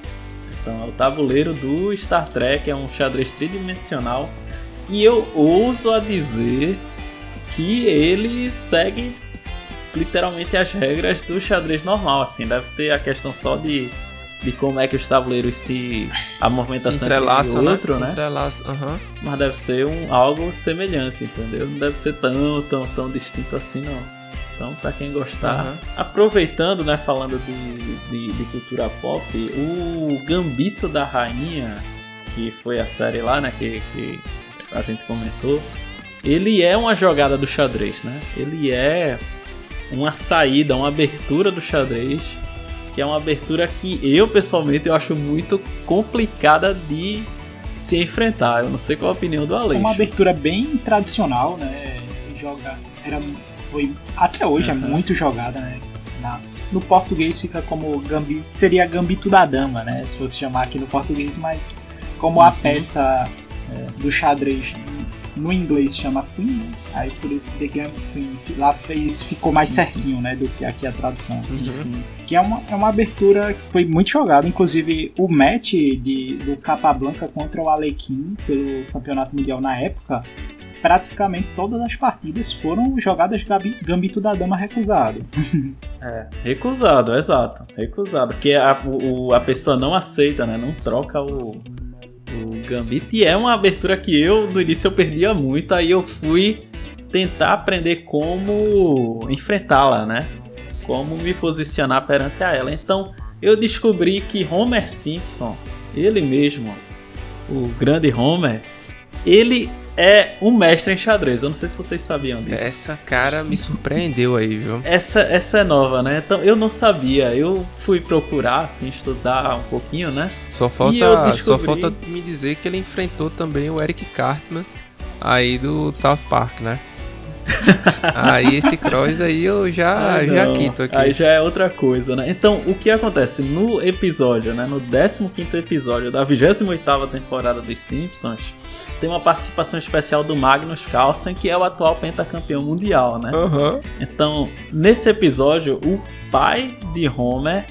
B: Então é o tabuleiro do Star Trek, é um xadrez tridimensional. E eu ouso a dizer que ele segue literalmente as regras do xadrez normal, assim, deve ter a questão só de, de como é que os tabuleiros se a movimentação
D: se entrelaça,
B: entre outro,
D: né?
B: né?
D: Se entrelaça, aham.
B: Mas deve ser um algo semelhante, entendeu? Não deve ser tão tão tão distinto assim não. Então, pra quem gostar,
D: Aham.
B: aproveitando, né, falando de, de, de cultura pop, o Gambito da Rainha, que foi a série lá, né, que, que a gente comentou, ele é uma jogada do xadrez, né? Ele é uma saída, uma abertura do xadrez, que é uma abertura que eu pessoalmente eu acho muito complicada de se enfrentar. Eu não sei qual a opinião do
E: É
B: Aleixo.
E: uma abertura bem tradicional, né? Joga, era, foi, até hoje é
B: Aham.
E: muito jogada, né? Na- no português fica como gambi, seria Gambito da Dama, né? Se fosse chamar aqui no português, mas como a
B: Uhum.
E: peça é, do xadrez no inglês chama Queen, aí por isso The Game Queen que lá fez ficou mais certinho, né? Do que aqui a tradução.
D: Uhum.
E: Que é uma, é uma abertura que foi muito jogada, inclusive o match de, do Capablanca contra o Alequim pelo Campeonato Mundial na época, praticamente todas as partidas foram jogadas Gambito da Dama recusado.
B: É, recusado, exato. Recusado. Porque a, o, a pessoa não aceita, né? Não troca o, o Gambit. E é uma abertura que eu, no início, eu perdia muito. Aí eu fui tentar aprender como enfrentá-la, né? Como me posicionar perante a ela. Então, eu descobri que Homer Simpson, ele mesmo, o grande Homer, ele é um mestre em xadrez. Eu não sei se vocês sabiam disso.
D: Essa cara me surpreendeu aí, viu?
B: Essa, essa é nova, né? Então eu não sabia. Eu fui procurar, assim, estudar um pouquinho, né?
D: Só falta,
B: descobri-
D: só falta me dizer que ele enfrentou também o Eric Cartman aí do South Park, né? aí esse cross aí eu já,
B: Ah,
D: já quito aqui.
B: Aí já é outra coisa, né? Então, o que acontece? No episódio, né? No 15 episódio da 28ª temporada dos Simpsons, tem uma participação especial do Magnus Carlsen, que é o atual pentacampeão mundial, né?
D: Aham.
B: Então, nesse episódio, o pai de Homer,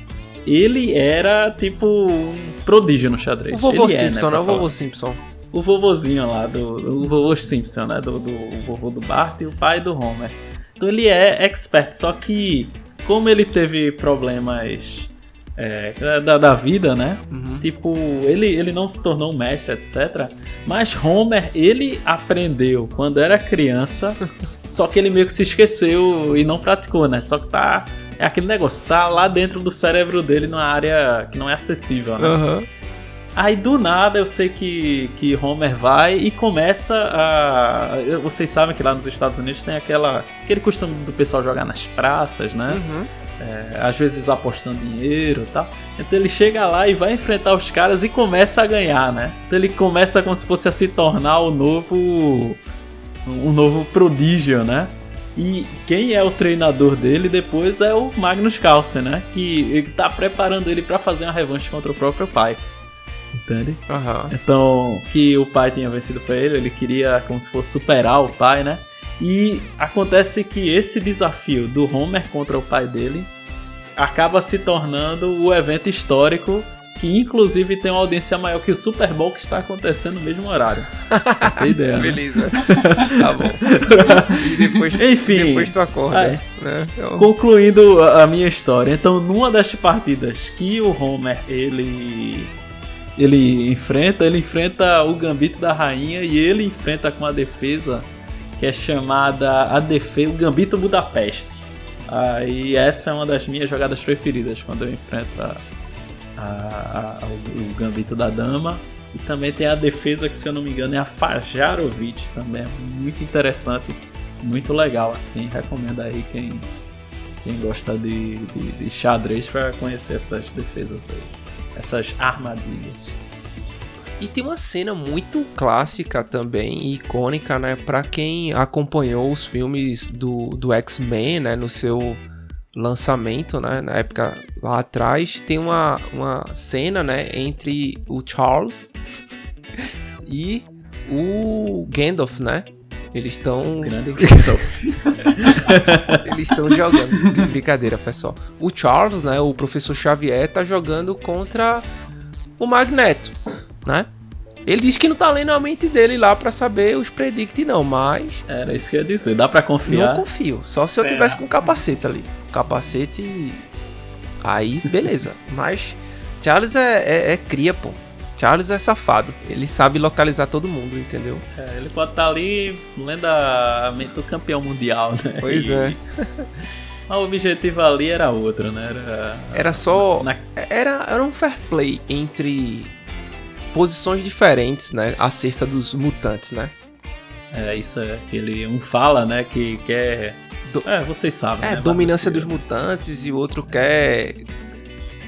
B: ele era tipo um prodígio no xadrez.
D: O vovô
B: Ele é,
D: Simpson,
B: pra
D: né? O
B: falar.
D: vovô Simpson.
B: o vovozinho lá, do, o vovô Simpson, né? Do, do o vovô do Bart e o pai do Homer. Então ele é expert, só que como ele teve problemas é, da, da vida, né?
D: Uhum.
B: Tipo, ele, ele não se tornou um mestre, etc. Mas Homer, ele aprendeu quando era criança, só que ele meio que se esqueceu e não praticou, né? Só que tá. É aquele negócio, tá lá dentro do cérebro dele numa área que não é acessível, né?
D: Aham.
B: Aí do nada eu sei que, que Homer vai e começa a. Vocês sabem que lá nos Estados Unidos tem aquela. aquele costume do pessoal jogar nas praças, né?
D: Uhum.
B: É, às vezes apostando dinheiro e tal. Então ele chega lá e vai enfrentar os caras e começa a ganhar, né? Então ele começa como se fosse a se tornar o novo. um novo prodígio, né? E quem é o treinador dele depois é o Magnus Carlsen, né? Que tá preparando ele pra fazer uma revanche contra o próprio pai. Entende?
D: Aham.
B: Então, que o pai tinha vencido pra ele, ele queria como se fosse superar o pai, né? E acontece que esse desafio do Homer contra o pai dele acaba se tornando o evento histórico que inclusive tem uma audiência maior que o Super Bowl que está acontecendo no mesmo horário. Tem ideia, né?
D: Beleza. tá bom. E depois,
B: Enfim,
D: depois tu acorda.
B: Ai.
D: Né? Eu-
B: concluindo a a minha história, então numa das partidas que o Homer ele ele enfrenta, ele enfrenta o Gambito da Rainha e ele enfrenta com a defesa que é chamada a defesa o Gambito Budapeste. Aí essa é uma das minhas jogadas preferidas quando eu enfrento a, a- a- o, Gambito da Dama. E também tem a defesa que, se eu não me engano, é a Fajarovic também. Muito interessante, muito legal, assim. Recomendo aí quem, quem gosta de, de, de xadrez para conhecer essas defesas aí. Essas armadilhas.
D: E tem uma cena muito clássica também, icônica, né? Pra quem acompanhou os filmes do, do X-Men, né? No seu lançamento, né? Na época lá atrás, tem uma, uma cena, né? Entre o Charles e o Gandalf, né? Eles estão
B: Gandalf.
D: eles estão jogando. Brincadeira, pessoal. O Charles, né, o professor Xavier, tá jogando contra o Magneto, né? Ele disse que não tá lendo a mente dele lá pra saber os predict não, mas
B: Era isso que eu ia dizer. Dá pra confiar?
D: não confio. Só se eu
E: Será?
D: tivesse com capacete ali. Capacete. Aí, beleza. Mas Charles é, é, é cria, pô. Charles é safado. Ele sabe localizar todo mundo, entendeu?
B: É, ele pode estar ali lendo a mente do campeão mundial, né?
D: Pois
B: E-
D: é.
B: Mas o objetivo ali era outro, né? Era,
D: Era só.
B: na-
D: Era, era um fair play entre posições diferentes, né? Acerca dos mutantes, né?
B: É, isso é que ele um fala, né, que quer
D: Do-
B: É, vocês sabem,
D: É,
B: né,
D: dominância dos mutantes e o outro quer.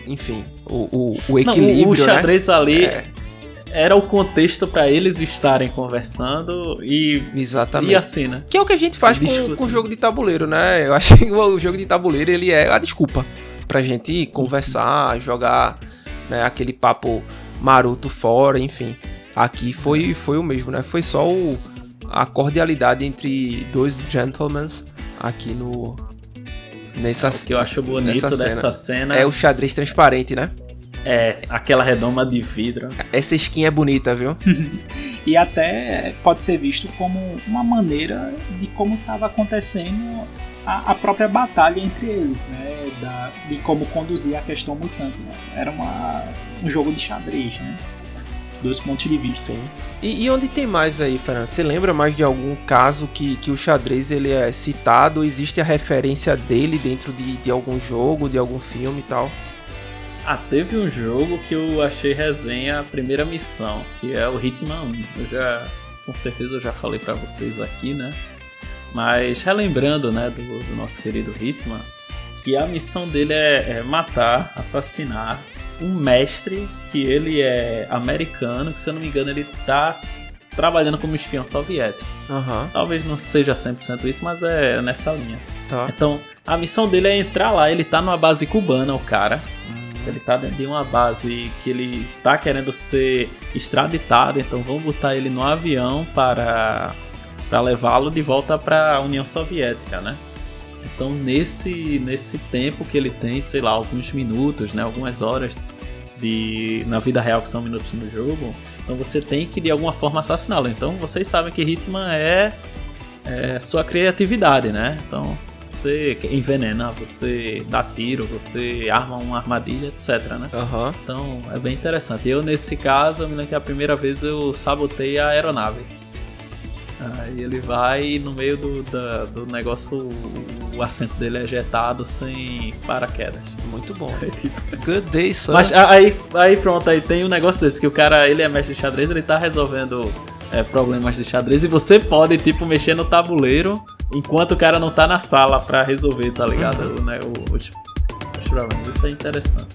D: Enfim, o, o, o
B: Não, o-
D: equilíbrio,
B: o xadrez ali
D: né? É,
B: era o contexto pra eles estarem conversando e
D: exatamente.
B: e assim, né?
D: Que é o que a gente faz com o jogo de tabuleiro, né? Eu acho que o jogo de tabuleiro ele é a desculpa pra gente conversar, jogar né, aquele papo maroto fora, enfim. Aqui foi, foi o mesmo, né? Foi só o, a cordialidade entre dois gentlemen aqui no. Nessa,
B: O que eu acho bonito
D: nessa cena.
B: dessa cena
D: É o xadrez transparente, né?
B: é aquela redoma de vidro.
D: Essa skin é bonita, viu?
E: E até pode ser visto como uma maneira de como estava acontecendo a, a própria batalha entre eles, né? Da- de como conduzir a questão mutante. Né? Era uma, um jogo de xadrez, né? Dois pontos de vista.
D: Sim. E, e onde tem mais aí, Fernando? Você lembra mais de algum caso que, que o xadrez ele é citado? Existe a referência dele dentro de, de algum jogo, de algum filme e tal?
B: Ah, teve um jogo que eu achei resenha a primeira missão, que é o Hitman 1. Eu já, com certeza eu já falei pra vocês aqui, né? Mas relembrando, né, do, do nosso querido Hitman, que a missão dele é, é matar, assassinar um mestre que ele é americano, que se eu não me engano ele tá trabalhando como espião soviético.
D: Aham,
B: Talvez não seja 100% isso, mas é nessa linha.
D: tá.
B: Então, a missão dele é entrar lá, ele tá numa base cubana, o cara. Ele tá dentro de uma base que ele tá querendo ser extraditado, então vão botar ele no avião para, para levá-lo de volta para a União Soviética, né? Então nesse, nesse tempo que ele tem, sei lá, alguns minutos, né, algumas horas de na vida real que são minutos no jogo, então você tem que de alguma forma assassiná-lo. Então vocês sabem que Hitman é, é sua criatividade, né? Então você envenena, você dá tiro, você arma uma armadilha, etc, né?
D: Aham.
B: Então é bem interessante. Eu, nesse caso, eu me lembro que a primeira vez eu sabotei a aeronave. Aí ele vai no meio do, da- do negócio, o assento dele é ejetado sem paraquedas.
D: Muito bom.
B: É tipo-
D: Good day, sir.
B: Mas aí, aí pronto, aí tem um negócio desse, que o cara, ele é mestre de xadrez, ele tá resolvendo é, problemas de xadrez e você pode, tipo, mexer no tabuleiro enquanto o cara não tá na sala pra resolver, tá ligado? O, né, o- os, os problemas. Isso é interessante.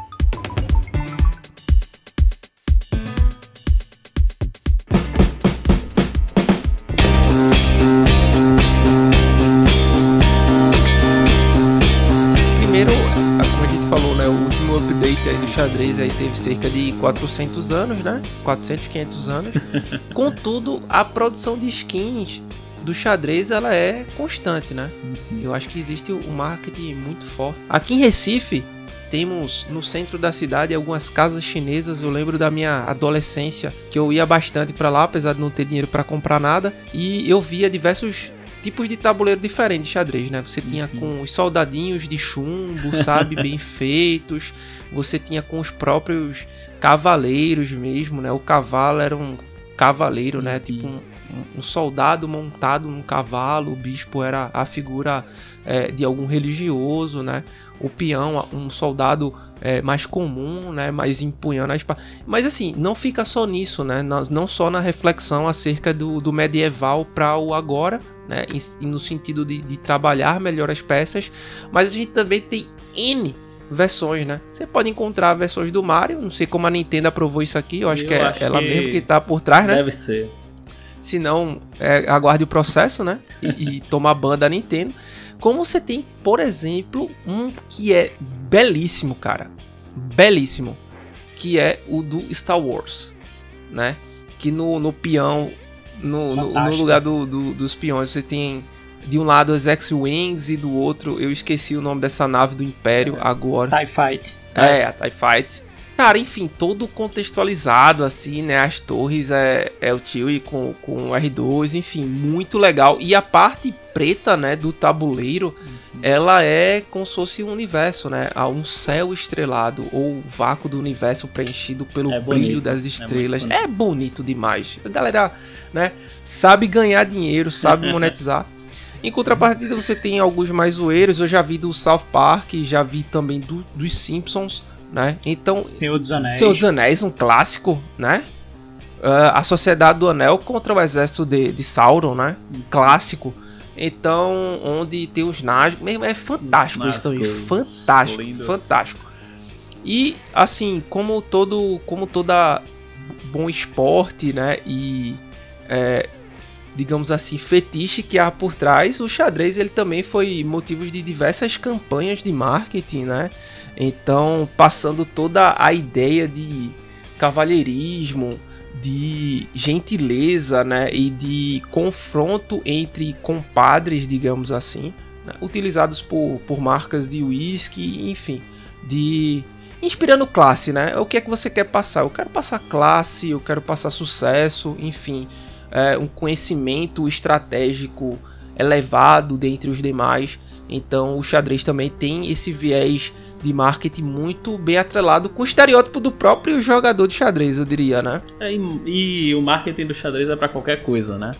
D: 2013 aí teve cerca de 400 anos, né? 400, 500 anos. Contudo, a produção de skins do xadrez ela é constante, né? Uhum. Eu acho que existe um marketing muito forte. Aqui em Recife, temos no centro da cidade algumas casas chinesas. Eu lembro da minha adolescência que eu ia bastante para lá, apesar de não ter dinheiro para comprar nada, e eu via diversos tipos de tabuleiro diferentes de xadrez, né? Você tinha com os soldadinhos de chumbo, sabe, bem feitos. Você tinha com os próprios cavaleiros mesmo, né? O cavalo era um cavaleiro, né? Tipo um, um- soldado montado num cavalo. O bispo era a figura é, de algum religioso, né? O peão, um soldado é, mais comum, né? Mais empunhando a espada. Mas assim, não fica só nisso, né? Não, não só na reflexão acerca do, do medieval para o agora, né? Em- no sentido de, de trabalhar melhor as peças, mas a gente também tem N versões, né? Você pode encontrar versões do Mario, não sei como a Nintendo aprovou isso aqui, eu acho
B: Eu
D: que é
B: acho
D: ela
B: que
D: mesmo que tá por trás, né?
B: Deve ser.
D: Se não, é, aguarde o processo, né? E, e tomar ban da Nintendo. Como você tem, por exemplo, um que é belíssimo, cara. Belíssimo. Que é o do Star Wars, né? Que no, no peão, no, no, no lugar do, do- dos peões, você tem de um lado as X-Wings e do outro, eu esqueci o nome dessa nave do Império agora.
E: TIE Fight.
D: É, a TIE Fight. Cara, enfim, todo contextualizado, assim, né? As torres é, é o tio e com, com o R2, enfim, muito legal. E a parte preta, né, do tabuleiro, ela é como se fosse um universo, né? Há um céu estrelado, ou o vácuo do universo preenchido pelo
B: É
D: brilho
B: bonito,
D: das
B: é
D: estrelas.
B: muito
D: É, bonito demais. A galera, né, sabe ganhar dinheiro, sabe monetizar. Em contrapartida, você tem alguns mais zoeiros. Eu já vi do South Park, já vi também do, dos Simpsons, né? Então,
E: Senhor dos Anéis.
D: Senhor dos Anéis, um clássico, né? Ah, a Sociedade do Anel contra o Exército de, de Sauron, né? Um clássico. Então, onde tem os Nazgûl, mesmo é fantástico isso também, fantástico,
B: lindos.
D: fantástico. E assim, como todo, como toda bom esporte, né? E é, digamos assim, fetiche que há por trás, o xadrez ele também foi motivo de diversas campanhas de marketing, né? Então, passando toda a ideia de cavalheirismo, de gentileza, né, e de confronto entre compadres, digamos assim, né, utilizados por, por marcas de whisky, enfim, de inspirando classe, né? O que é que você quer passar? Eu quero passar classe, eu quero passar sucesso, enfim, é, um conhecimento estratégico elevado dentre os demais. Então, o xadrez também tem esse viés de marketing muito bem atrelado com o estereótipo do próprio jogador de xadrez, eu diria, né?
B: É, e, e o marketing do xadrez é pra qualquer coisa, né?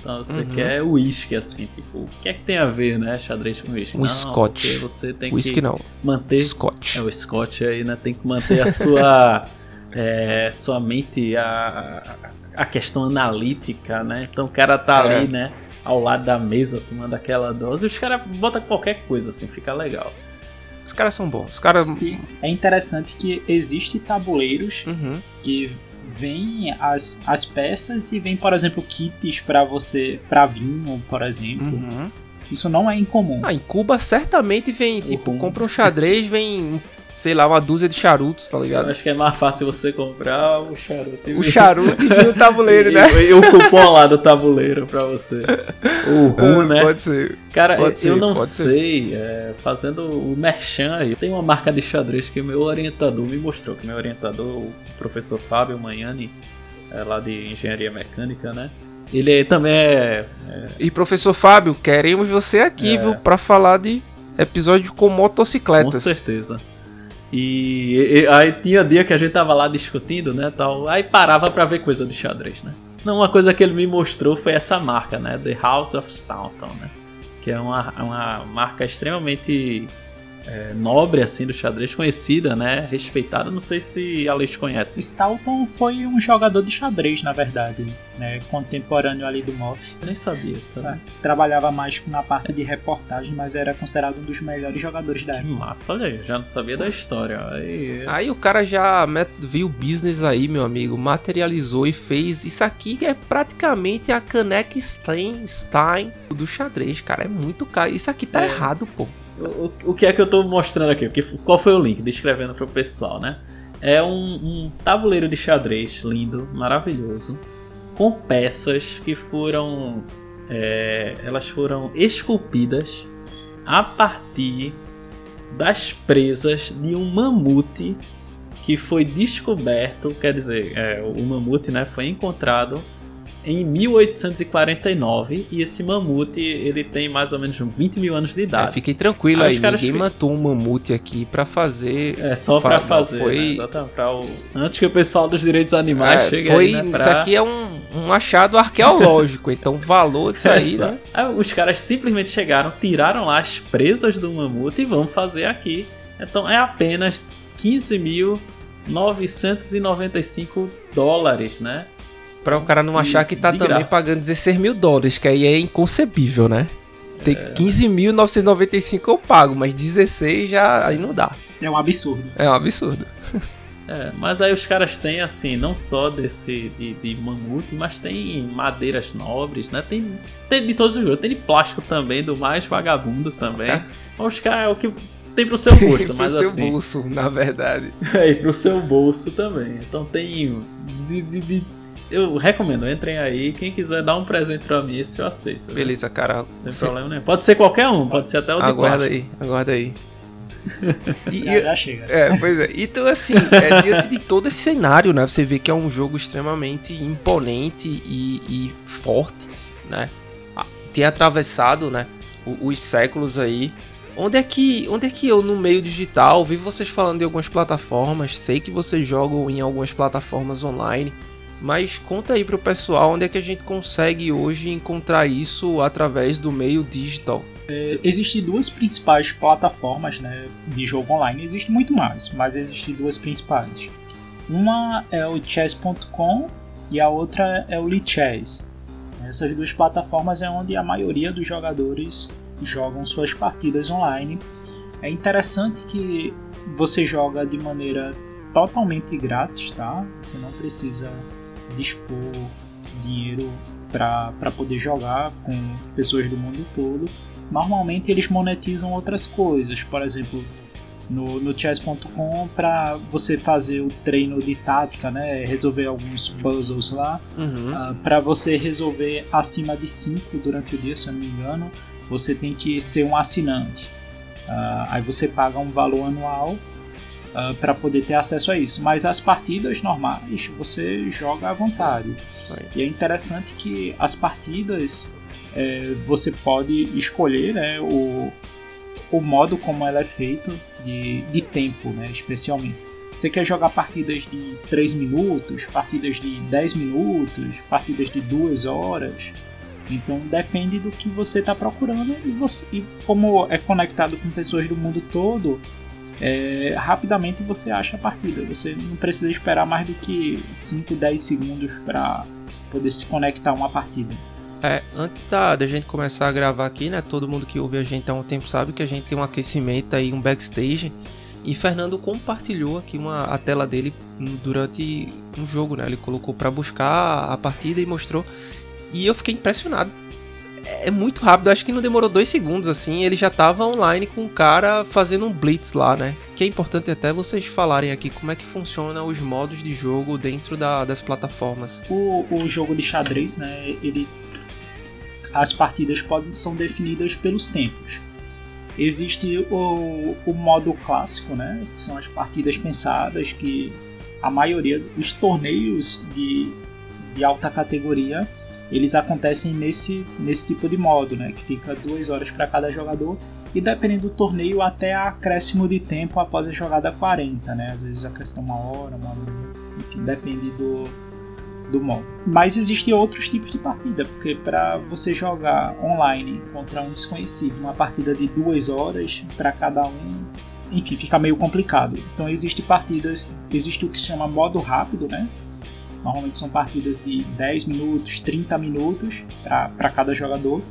B: Então você
D: Uhum.
B: quer uísque, assim, tipo, o que é que tem a ver, né, xadrez com uísque?
D: Um
B: Não,
D: scotch.
B: Você tem
D: Whisky
B: que
D: não,
B: manter...
D: Scotch.
B: É, o Scott aí, né, tem que manter a sua... é, sua mente, a, a questão analítica, né? Então o cara tá
D: É.
B: ali, né, ao lado da mesa, tomando aquela dose, e os caras botam qualquer coisa, assim, fica legal.
D: Os caras são bons. Os caras.
E: E é interessante que existem tabuleiros
D: Uhum.
E: que vêm as, as peças e vem, por exemplo, kits pra você, pra vinho, por exemplo.
D: Uhum.
E: Isso não é incomum.
D: Ah, em Cuba certamente vem, tipo,
B: Uhum.
D: compra um xadrez, vem, sei lá, uma dúzia de charutos, tá
B: Eu
D: ligado?
B: acho que é mais fácil você comprar o charuto. e
D: O charuto e o tabuleiro, né?
B: E, e o cupom lá do tabuleiro pra você. O rum, né?
D: Pode ser.
B: Cara,
D: pode
B: eu
D: ser,
B: não sei, é, fazendo o merchan aí, tem uma marca de xadrez que o meu orientador me mostrou, que meu orientador, o professor Fábio Manhani, é lá de engenharia mecânica, né? Ele também é.
D: E professor Fábio, queremos você aqui,
B: É.
D: viu, pra falar de episódio com
B: Com
D: motocicletas.
B: certeza. E, e- aí tinha dia que a gente tava lá discutindo, né, tal, aí parava pra ver coisa de xadrez, né? Não, uma coisa que ele me mostrou foi essa marca, né, The House of Staunton, né? Que é uma, uma marca extremamente é, nobre, assim, do xadrez, conhecida, né, respeitada, não sei se a Alex conhece.
E: Staunton foi um jogador de xadrez, na verdade, né? Contemporâneo ali do Moff.
B: Eu nem sabia. Tá?
E: Trabalhava mais na parte de reportagem, mas era considerado um dos melhores jogadores da
B: Que
E: época.
B: massa, olha aí, já não sabia da história. Aí,
D: Aí o cara já met- viu o business aí, meu amigo, materializou e fez. Isso aqui é praticamente a caneca Stein, Stein do xadrez, cara. É muito caro. Isso aqui tá
B: É.
D: errado, pô.
B: O, o que é que eu tô mostrando aqui? O qual foi o link? Descrevendo pro pessoal, né? É um, um tabuleiro de xadrez lindo, maravilhoso, com peças que foram. é, elas foram esculpidas a partir das presas de um mamute que foi descoberto, quer dizer, é, o mamute né, foi encontrado em 1849 e esse mamute ele tem mais ou menos 20 mil anos de
D: É,
B: idade.
D: fiquei tranquilo aí.
B: caras
D: Ninguém
B: fi-
D: matou um mamute aqui pra fazer.
B: É só
D: não,
B: fazer,
D: foi-
B: né? O- antes que o pessoal dos direitos animais
D: É,
B: chegue
D: foi,
B: aí, né, pra...
D: Isso aqui é um, um achado arqueológico. então o valor disso aí, né?
B: Aí os caras simplesmente chegaram, tiraram lá as presas do mamute e vão fazer aqui. Então é apenas 15.995 dólares, né?
D: Pra o cara não achar que tá também
B: graça.
D: pagando 16 mil dólares, que aí é inconcebível, né? Tem
B: É.
D: 15.995 eu pago, mas 16 já aí não dá.
E: É um absurdo.
D: É um absurdo.
B: É, mas aí os caras têm assim, não só desse de, de mamute, mas tem madeiras nobres, né? Tem, tem de todos os jogos, tem de plástico também, do mais vagabundo também.
D: Tá.
B: Os caras é o que tem pro seu gosto,
D: Pro
B: mas
D: seu
B: assim.
D: bolso, na verdade.
B: É, e pro seu bolso também. Então tem. de- de- de- eu recomendo, entrem aí. Quem quiser dar um presente pra mim, esse eu aceito. né?
D: Beleza, cara.
B: Não tem
D: Você-
B: problema nenhum. Pode ser qualquer um, pode ser até o de
D: Aguarda aí, aguarda aí. E,
E: Já, já chega.
D: É, pois é. Então, assim, é, diante de todo esse cenário, né? Você vê que é um jogo extremamente imponente e, e forte, né? Ah, Tem atravessado, né? o- Os séculos aí. Onde é que, onde é que eu, no meio digital, vi vocês falando de algumas plataformas, sei que vocês jogam em algumas plataformas online, mas conta aí pro pessoal onde é que a gente consegue hoje encontrar isso através do meio digital.
E: Existem duas principais plataformas né, de jogo online. Existe muito mais, mas existem duas principais. Uma é o chess.com e a outra é o Lichess. Essas duas plataformas é onde a maioria dos jogadores jogam suas partidas online. É interessante que você joga de maneira totalmente grátis, tá? Você não precisa dispor dinheiro para poder jogar com pessoas do mundo todo normalmente eles monetizam outras coisas. Por exemplo, no, no chess.com para você fazer o treino de tática, né, resolver alguns puzzles lá,
D: Uhum.
E: para você resolver acima de 5 durante o dia, se eu não me engano, você tem que ser um assinante. Ah, aí você paga um valor anual para poder ter acesso a isso. Mas as partidas normais você joga à vontade. E é interessante que as partidas é, você pode escolher né, o, o modo como ela é feita de, de tempo, né, especialmente. Você quer jogar partidas de 3 minutos, partidas de 10 minutos, partidas de 2 horas. Então depende do que você está procurando e, você, e como é conectado com pessoas do mundo todo, é, rapidamente você acha a partida. Você não precisa esperar mais do que 5, 10 segundos para poder se conectar a uma partida.
D: É, antes da, da gente começar a gravar aqui, né? Todo mundo que ouve a gente há um tempo sabe que a gente tem um aquecimento aí, um backstage. E Fernando compartilhou aqui uma, a tela dele durante um jogo, né? Ele colocou pra buscar a partida e mostrou. E eu fiquei impressionado. É é muito rápido, acho que não demorou dois segundos assim. Ele já tava online com o cara fazendo um blitz lá, né? Que é importante até vocês falarem aqui como é que funciona os modos de jogo dentro da- das plataformas.
E: O, o jogo de xadrez, né, ele as partidas podem são definidas pelos tempos. Existe o, o modo clássico, né, que são as partidas pensadas que a maioria dos torneios de, de alta categoria eles acontecem nesse, nesse tipo de modo, né, que fica duas horas para cada jogador e dependendo do torneio até acréscimo de tempo após a jogada 40, né, às vezes acrescenta uma hora, uma hora, enfim, depende do, do modo. Mas existem outros tipos de partida, porque para você jogar online contra um desconhecido, uma partida de duas horas para cada um, enfim, fica meio complicado. Então existe partidas, existe o que se chama modo rápido, né? Normalmente são partidas de 10 minutos, 30 minutos para cada jogador.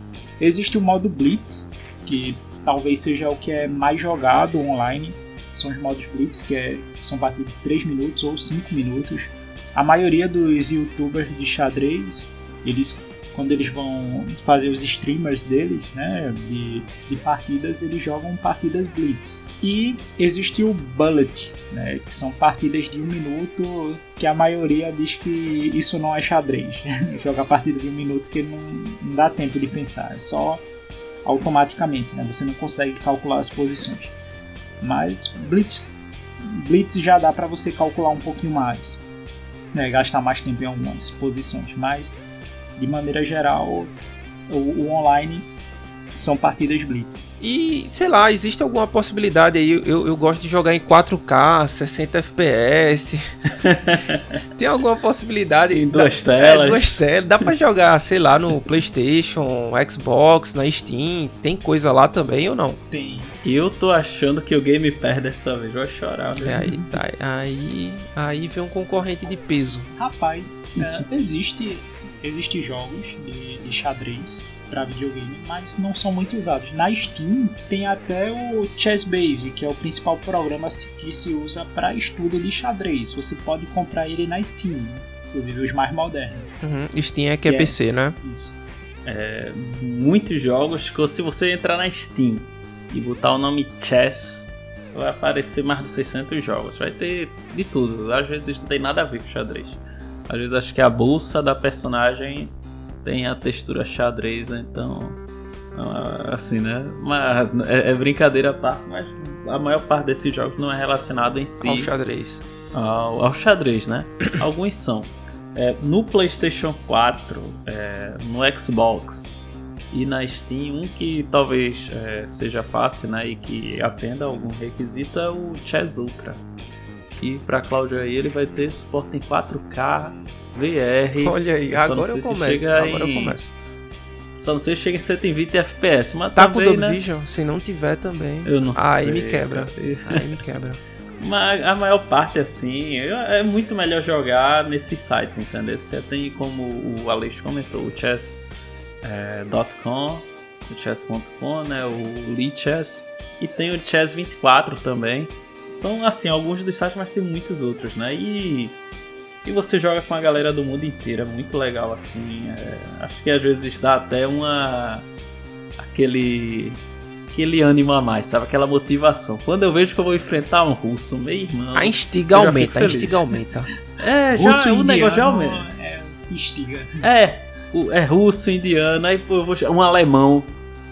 E: Existe o modo Blitz, que talvez seja o que é mais jogado online. São os modos Blitz, que, é, são partidas de 3 minutos ou 5 minutos a maioria dos youtubers de xadrez, eles quando eles vão fazer os streamers deles, né, de, de partidas, eles jogam partidas blitz. E existe o bullet, né, que são partidas de um minuto, que a maioria diz que isso não é xadrez. Joga partida de um minuto que não, não dá tempo de pensar, é só automaticamente, né, você não consegue calcular as posições. Mas blitz, blitz já dá para você calcular um pouquinho mais né, gastar mais tempo em algumas posições, mas de maneira geral o, o online são partidas blitz.
D: E, sei lá, existe alguma possibilidade aí? Eu, eu gosto de jogar em 4K, 60 FPS. Tem alguma possibilidade?
B: Em duas
D: Dá-
B: telas.
D: É, duas telas. Dá pra jogar, sei lá, no PlayStation, Xbox, na Steam. Tem coisa lá também ou não?
E: Tem
B: Eu tô achando que o game perde dessa vez. Vou chorar.
D: É,
B: velho.
D: aí, tá, aí, aí vem um concorrente de peso.
E: Rapaz, é, existe, existe jogos de, de xadrez para videogame, mas não são muito usados. Na Steam tem até o ChessBase, que é o principal programa que se usa para estudo de xadrez. Você pode comprar ele na Steam, né? inclusive os mais modernos.
D: Uhum. Steam é que é
E: Que é.
D: PC, né?
E: Isso.
B: Muitos jogos que se você entrar na Steam e botar o nome Chess, vai aparecer mais de 600 jogos. Vai ter de tudo. Às vezes não tem nada a ver com xadrez. Às vezes acho que a bolsa da personagem tem a textura xadrez, então Ah, Assim, né? Mas é, é brincadeira à parte, mas a maior parte desses jogos não é relacionado em si
D: Ao xadrez.
B: ao, ao xadrez, né? Alguns são. É, no PlayStation 4, é, no Xbox e na Steam, um que talvez é, seja fácil né, e que atenda algum requisito é o Chess Ultra. E para Cloud aí ele vai ter suporte em 4K, VR.
D: Olha aí, agora eu
B: se
D: começo.
B: chega
D: Agora eu
B: em-
D: começo.
B: Só não sei se chega em 120 FPS, mas
D: Tá com
B: também,
D: Double
B: né?
D: Vision? Se não tiver também.
B: Eu não
D: Aí
B: sei.
D: me quebra. Aí me quebra.
B: Mas a maior parte, assim, é muito melhor jogar nesses sites, entendeu? Você tem, como o Alex comentou, o chess.com, o chess.com, né? O Lee Chess, e tem o Chess24 também. São, assim, alguns dos sites, mas tem muitos outros, né? E, e você joga com a galera do mundo inteiro, é muito legal, assim. é, acho que às vezes dá até uma... aquele aquele ânimo a mais, sabe? Aquela motivação. Quando eu vejo que eu vou enfrentar um russo, meu irmão.
D: A instiga aumenta, a instiga aumenta.
B: É, já
E: Russo
B: é um negócio já
E: indiano
B: aumenta.
E: É, instiga.
B: É, o- é russo, indiano, aí pô, eu vou um alemão.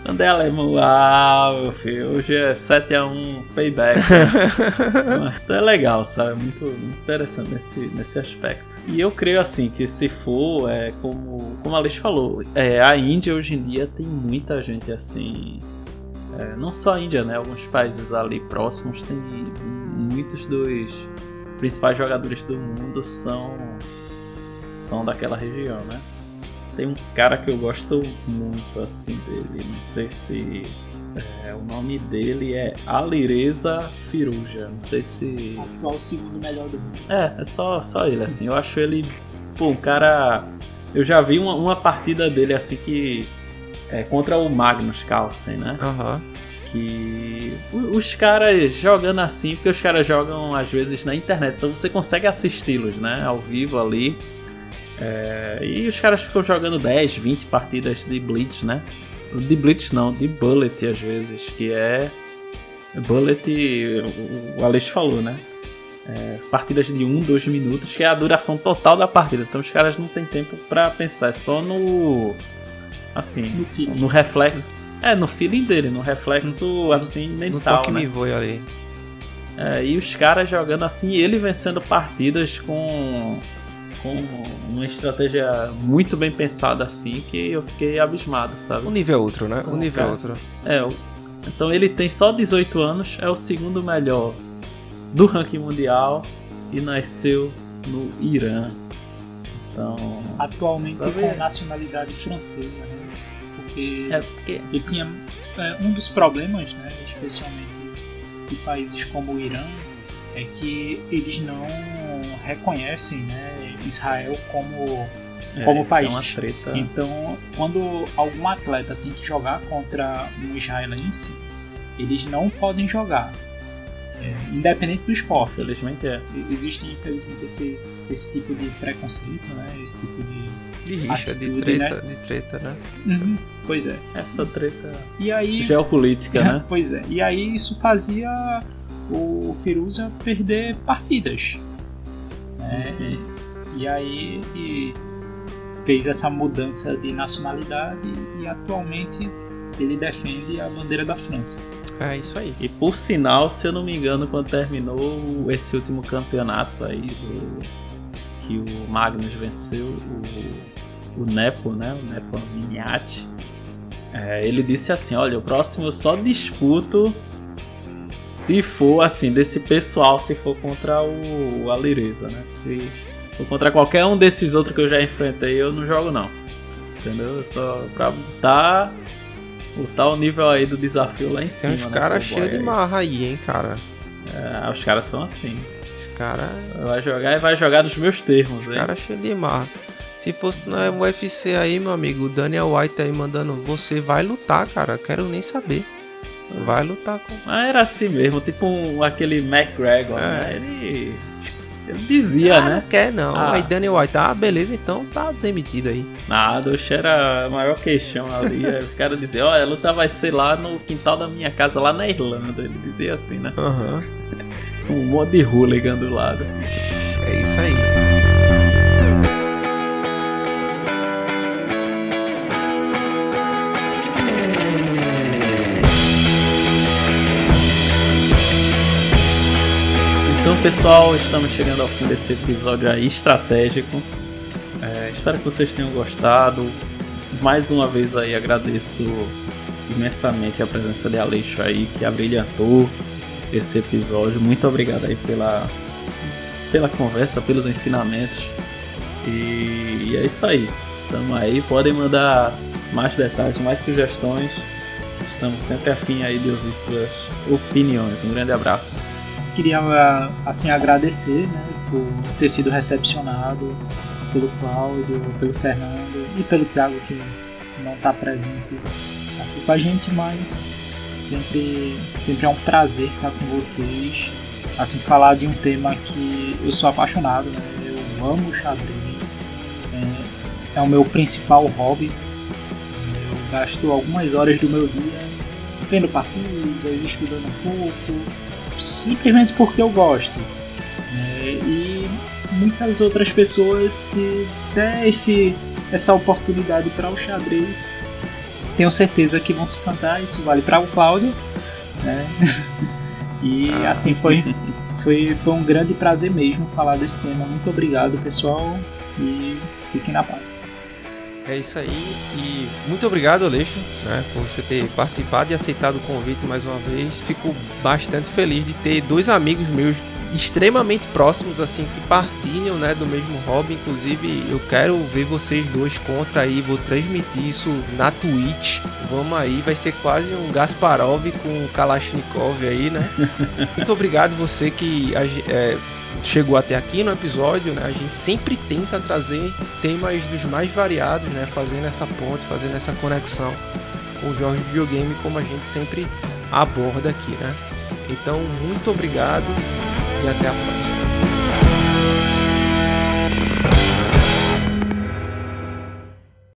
B: Quando é alemão, ah, meu filho, hoje é 7x1 payback. né? então é legal, sabe? Muito, muito interessante nesse, nesse aspecto. E eu creio assim que se for, é como, como a Alice falou, é, a Índia hoje em dia tem muita gente assim. é, não só a Índia, né? Alguns países ali próximos tem muitos dos principais jogadores do mundo são são daquela região, né? Tem um cara que eu gosto muito assim dele, não sei se é, o nome dele é Alireza Firuja, não sei se
E: Atual segundo melhor do mundo.
B: é, é só, só ele, assim. Eu acho ele, pô, um cara. Eu já vi uma, uma partida dele, assim, que. É contra o Magnus Carlsen, né?
D: Aham.
B: Que. o- Os caras jogando assim, porque os caras jogam às vezes na internet, então você consegue assisti-los, né? Ao vivo ali. É, e os caras ficam jogando 10, 20 partidas de Blitz, né? De Blitz não, de Bullet às vezes, que é. Bullet, o- Alex falou, né? É, partidas de 1, 2 minutos, que é a duração total da partida. Então os caras não tem tempo pra pensar, é só no. Assim,
E: No
B: no reflexo. É, no feeling dele, no reflexo assim
D: No
B: mental.
D: toque
B: né?
D: me voe ali.
B: É, e os caras jogando assim, ele vencendo partidas com, com uma estratégia muito bem pensada assim, que eu fiquei abismado, sabe?
D: O nível é outro, né? O
B: Como
D: nível é
B: cara.
D: outro.
B: É, o- então ele tem só 18 anos, é o segundo melhor do ranking mundial e nasceu no Irã. Então,
E: Atualmente
B: Tá
E: com nacionalidade francesa, né? Porque
B: é porque
E: ele tinha é, um dos problemas, né, especialmente de países como o Irã, é que eles não reconhecem, né, Israel como
B: é,
E: Como
B: isso
E: país.
B: é.
E: Então, quando algum atleta tem que jogar contra um israelense, eles não podem jogar. É, independente do esporte.
B: Infelizmente é.
E: Existe, infelizmente, esse, esse tipo de preconceito, né? Esse tipo de.
D: De rixa, de
E: Atitude,
D: treta, de treta, né?
E: Pois é.
B: Essa treta
E: E aí.
B: geopolítica, né?
E: pois é. E aí isso fazia o Firuza perder partidas. né?
B: Uhum.
E: E aí ele fez essa mudança de nacionalidade e atualmente ele defende a bandeira da França.
D: É isso aí.
B: E por sinal, se eu não me engano, quando terminou esse último campeonato aí do que o Magnus venceu o, o Nepo, né? O Nepo Miniati. é, ele disse assim, olha, o próximo eu só disputo se for assim, desse pessoal, se for contra o, o Alireza, né? Se contra qualquer um desses outros que eu já enfrentei, eu não jogo não. Entendeu? Só pra botar, botar o nível aí do desafio lá em
D: Tem
B: cima.
D: uns
B: né,
D: caras
B: pro
D: cheios de marra aí, hein, cara.
B: É, os caras são assim.
D: Os caras
B: Vai jogar e vai jogar nos meus termos, hein?
D: cara cheios de marra. Se fosse na UFC aí, meu amigo, o Daniel White aí mandando, você vai lutar, cara. Quero nem saber. Vai lutar com.
B: Mas era assim mesmo, tipo um, aquele McGregor,
D: É.
B: né? Ele, ele dizia,
D: ah,
B: né?
D: não quer não.
B: Ah.
D: Aí Daniel White, ah, beleza, então tá demitido aí.
B: Nada, o era a maior queixão ali. aí o cara dizia, olha, a luta vai ser lá no quintal da minha casa, lá na Irlanda. Ele dizia assim, né?
D: Aham.
B: Um monte de hooligan do lado.
D: É isso aí.
B: Pessoal, estamos chegando ao fim desse episódio aí estratégico. É, espero que vocês tenham gostado. Mais uma vez aí agradeço imensamente a presença de Aleixo aí, que abrilhantou esse episódio. Muito obrigado aí pela, pela conversa, pelos ensinamentos. E, e é isso aí. Tamo aí, podem mandar mais detalhes, mais sugestões. Estamos sempre afim aí de ouvir suas opiniões. Um grande abraço.
E: Queria assim agradecer né, por ter sido recepcionado pelo Cláudio, pelo Fernando e pelo Thiago que não está presente aqui com a gente, mas sempre, sempre é um prazer estar com vocês. Assim, falar de um tema que eu sou apaixonado, né? eu amo xadrez, é, é o meu principal hobby. Eu gasto algumas horas do meu dia vendo partidas, estudando um pouco, simplesmente porque eu gosto. Né? E muitas outras pessoas, se der esse, essa oportunidade para o xadrez, tenho certeza que vão se cantar. Isso vale para o Cláudio. Né? e ah. assim foi, foi, foi um grande prazer mesmo falar desse tema. Muito obrigado, pessoal, e fiquem na paz.
D: É isso aí e muito obrigado, Aleixo, né, por você ter participado e aceitado o convite mais uma vez. Fico bastante feliz de ter dois amigos meus extremamente próximos, assim, que partilham, né, do mesmo hobby. Inclusive, eu quero ver vocês dois contra aí, vou transmitir isso na Twitch. Vamos aí, vai ser quase um Gasparov com o Kalashnikov aí, né? Muito obrigado você que é, chegou até aqui no episódio, né? A gente sempre tenta trazer temas dos mais variados, né? Fazendo essa ponte, fazendo essa conexão com os jogos de videogame, como a gente sempre aborda aqui, né? Então, muito obrigado e até a próxima.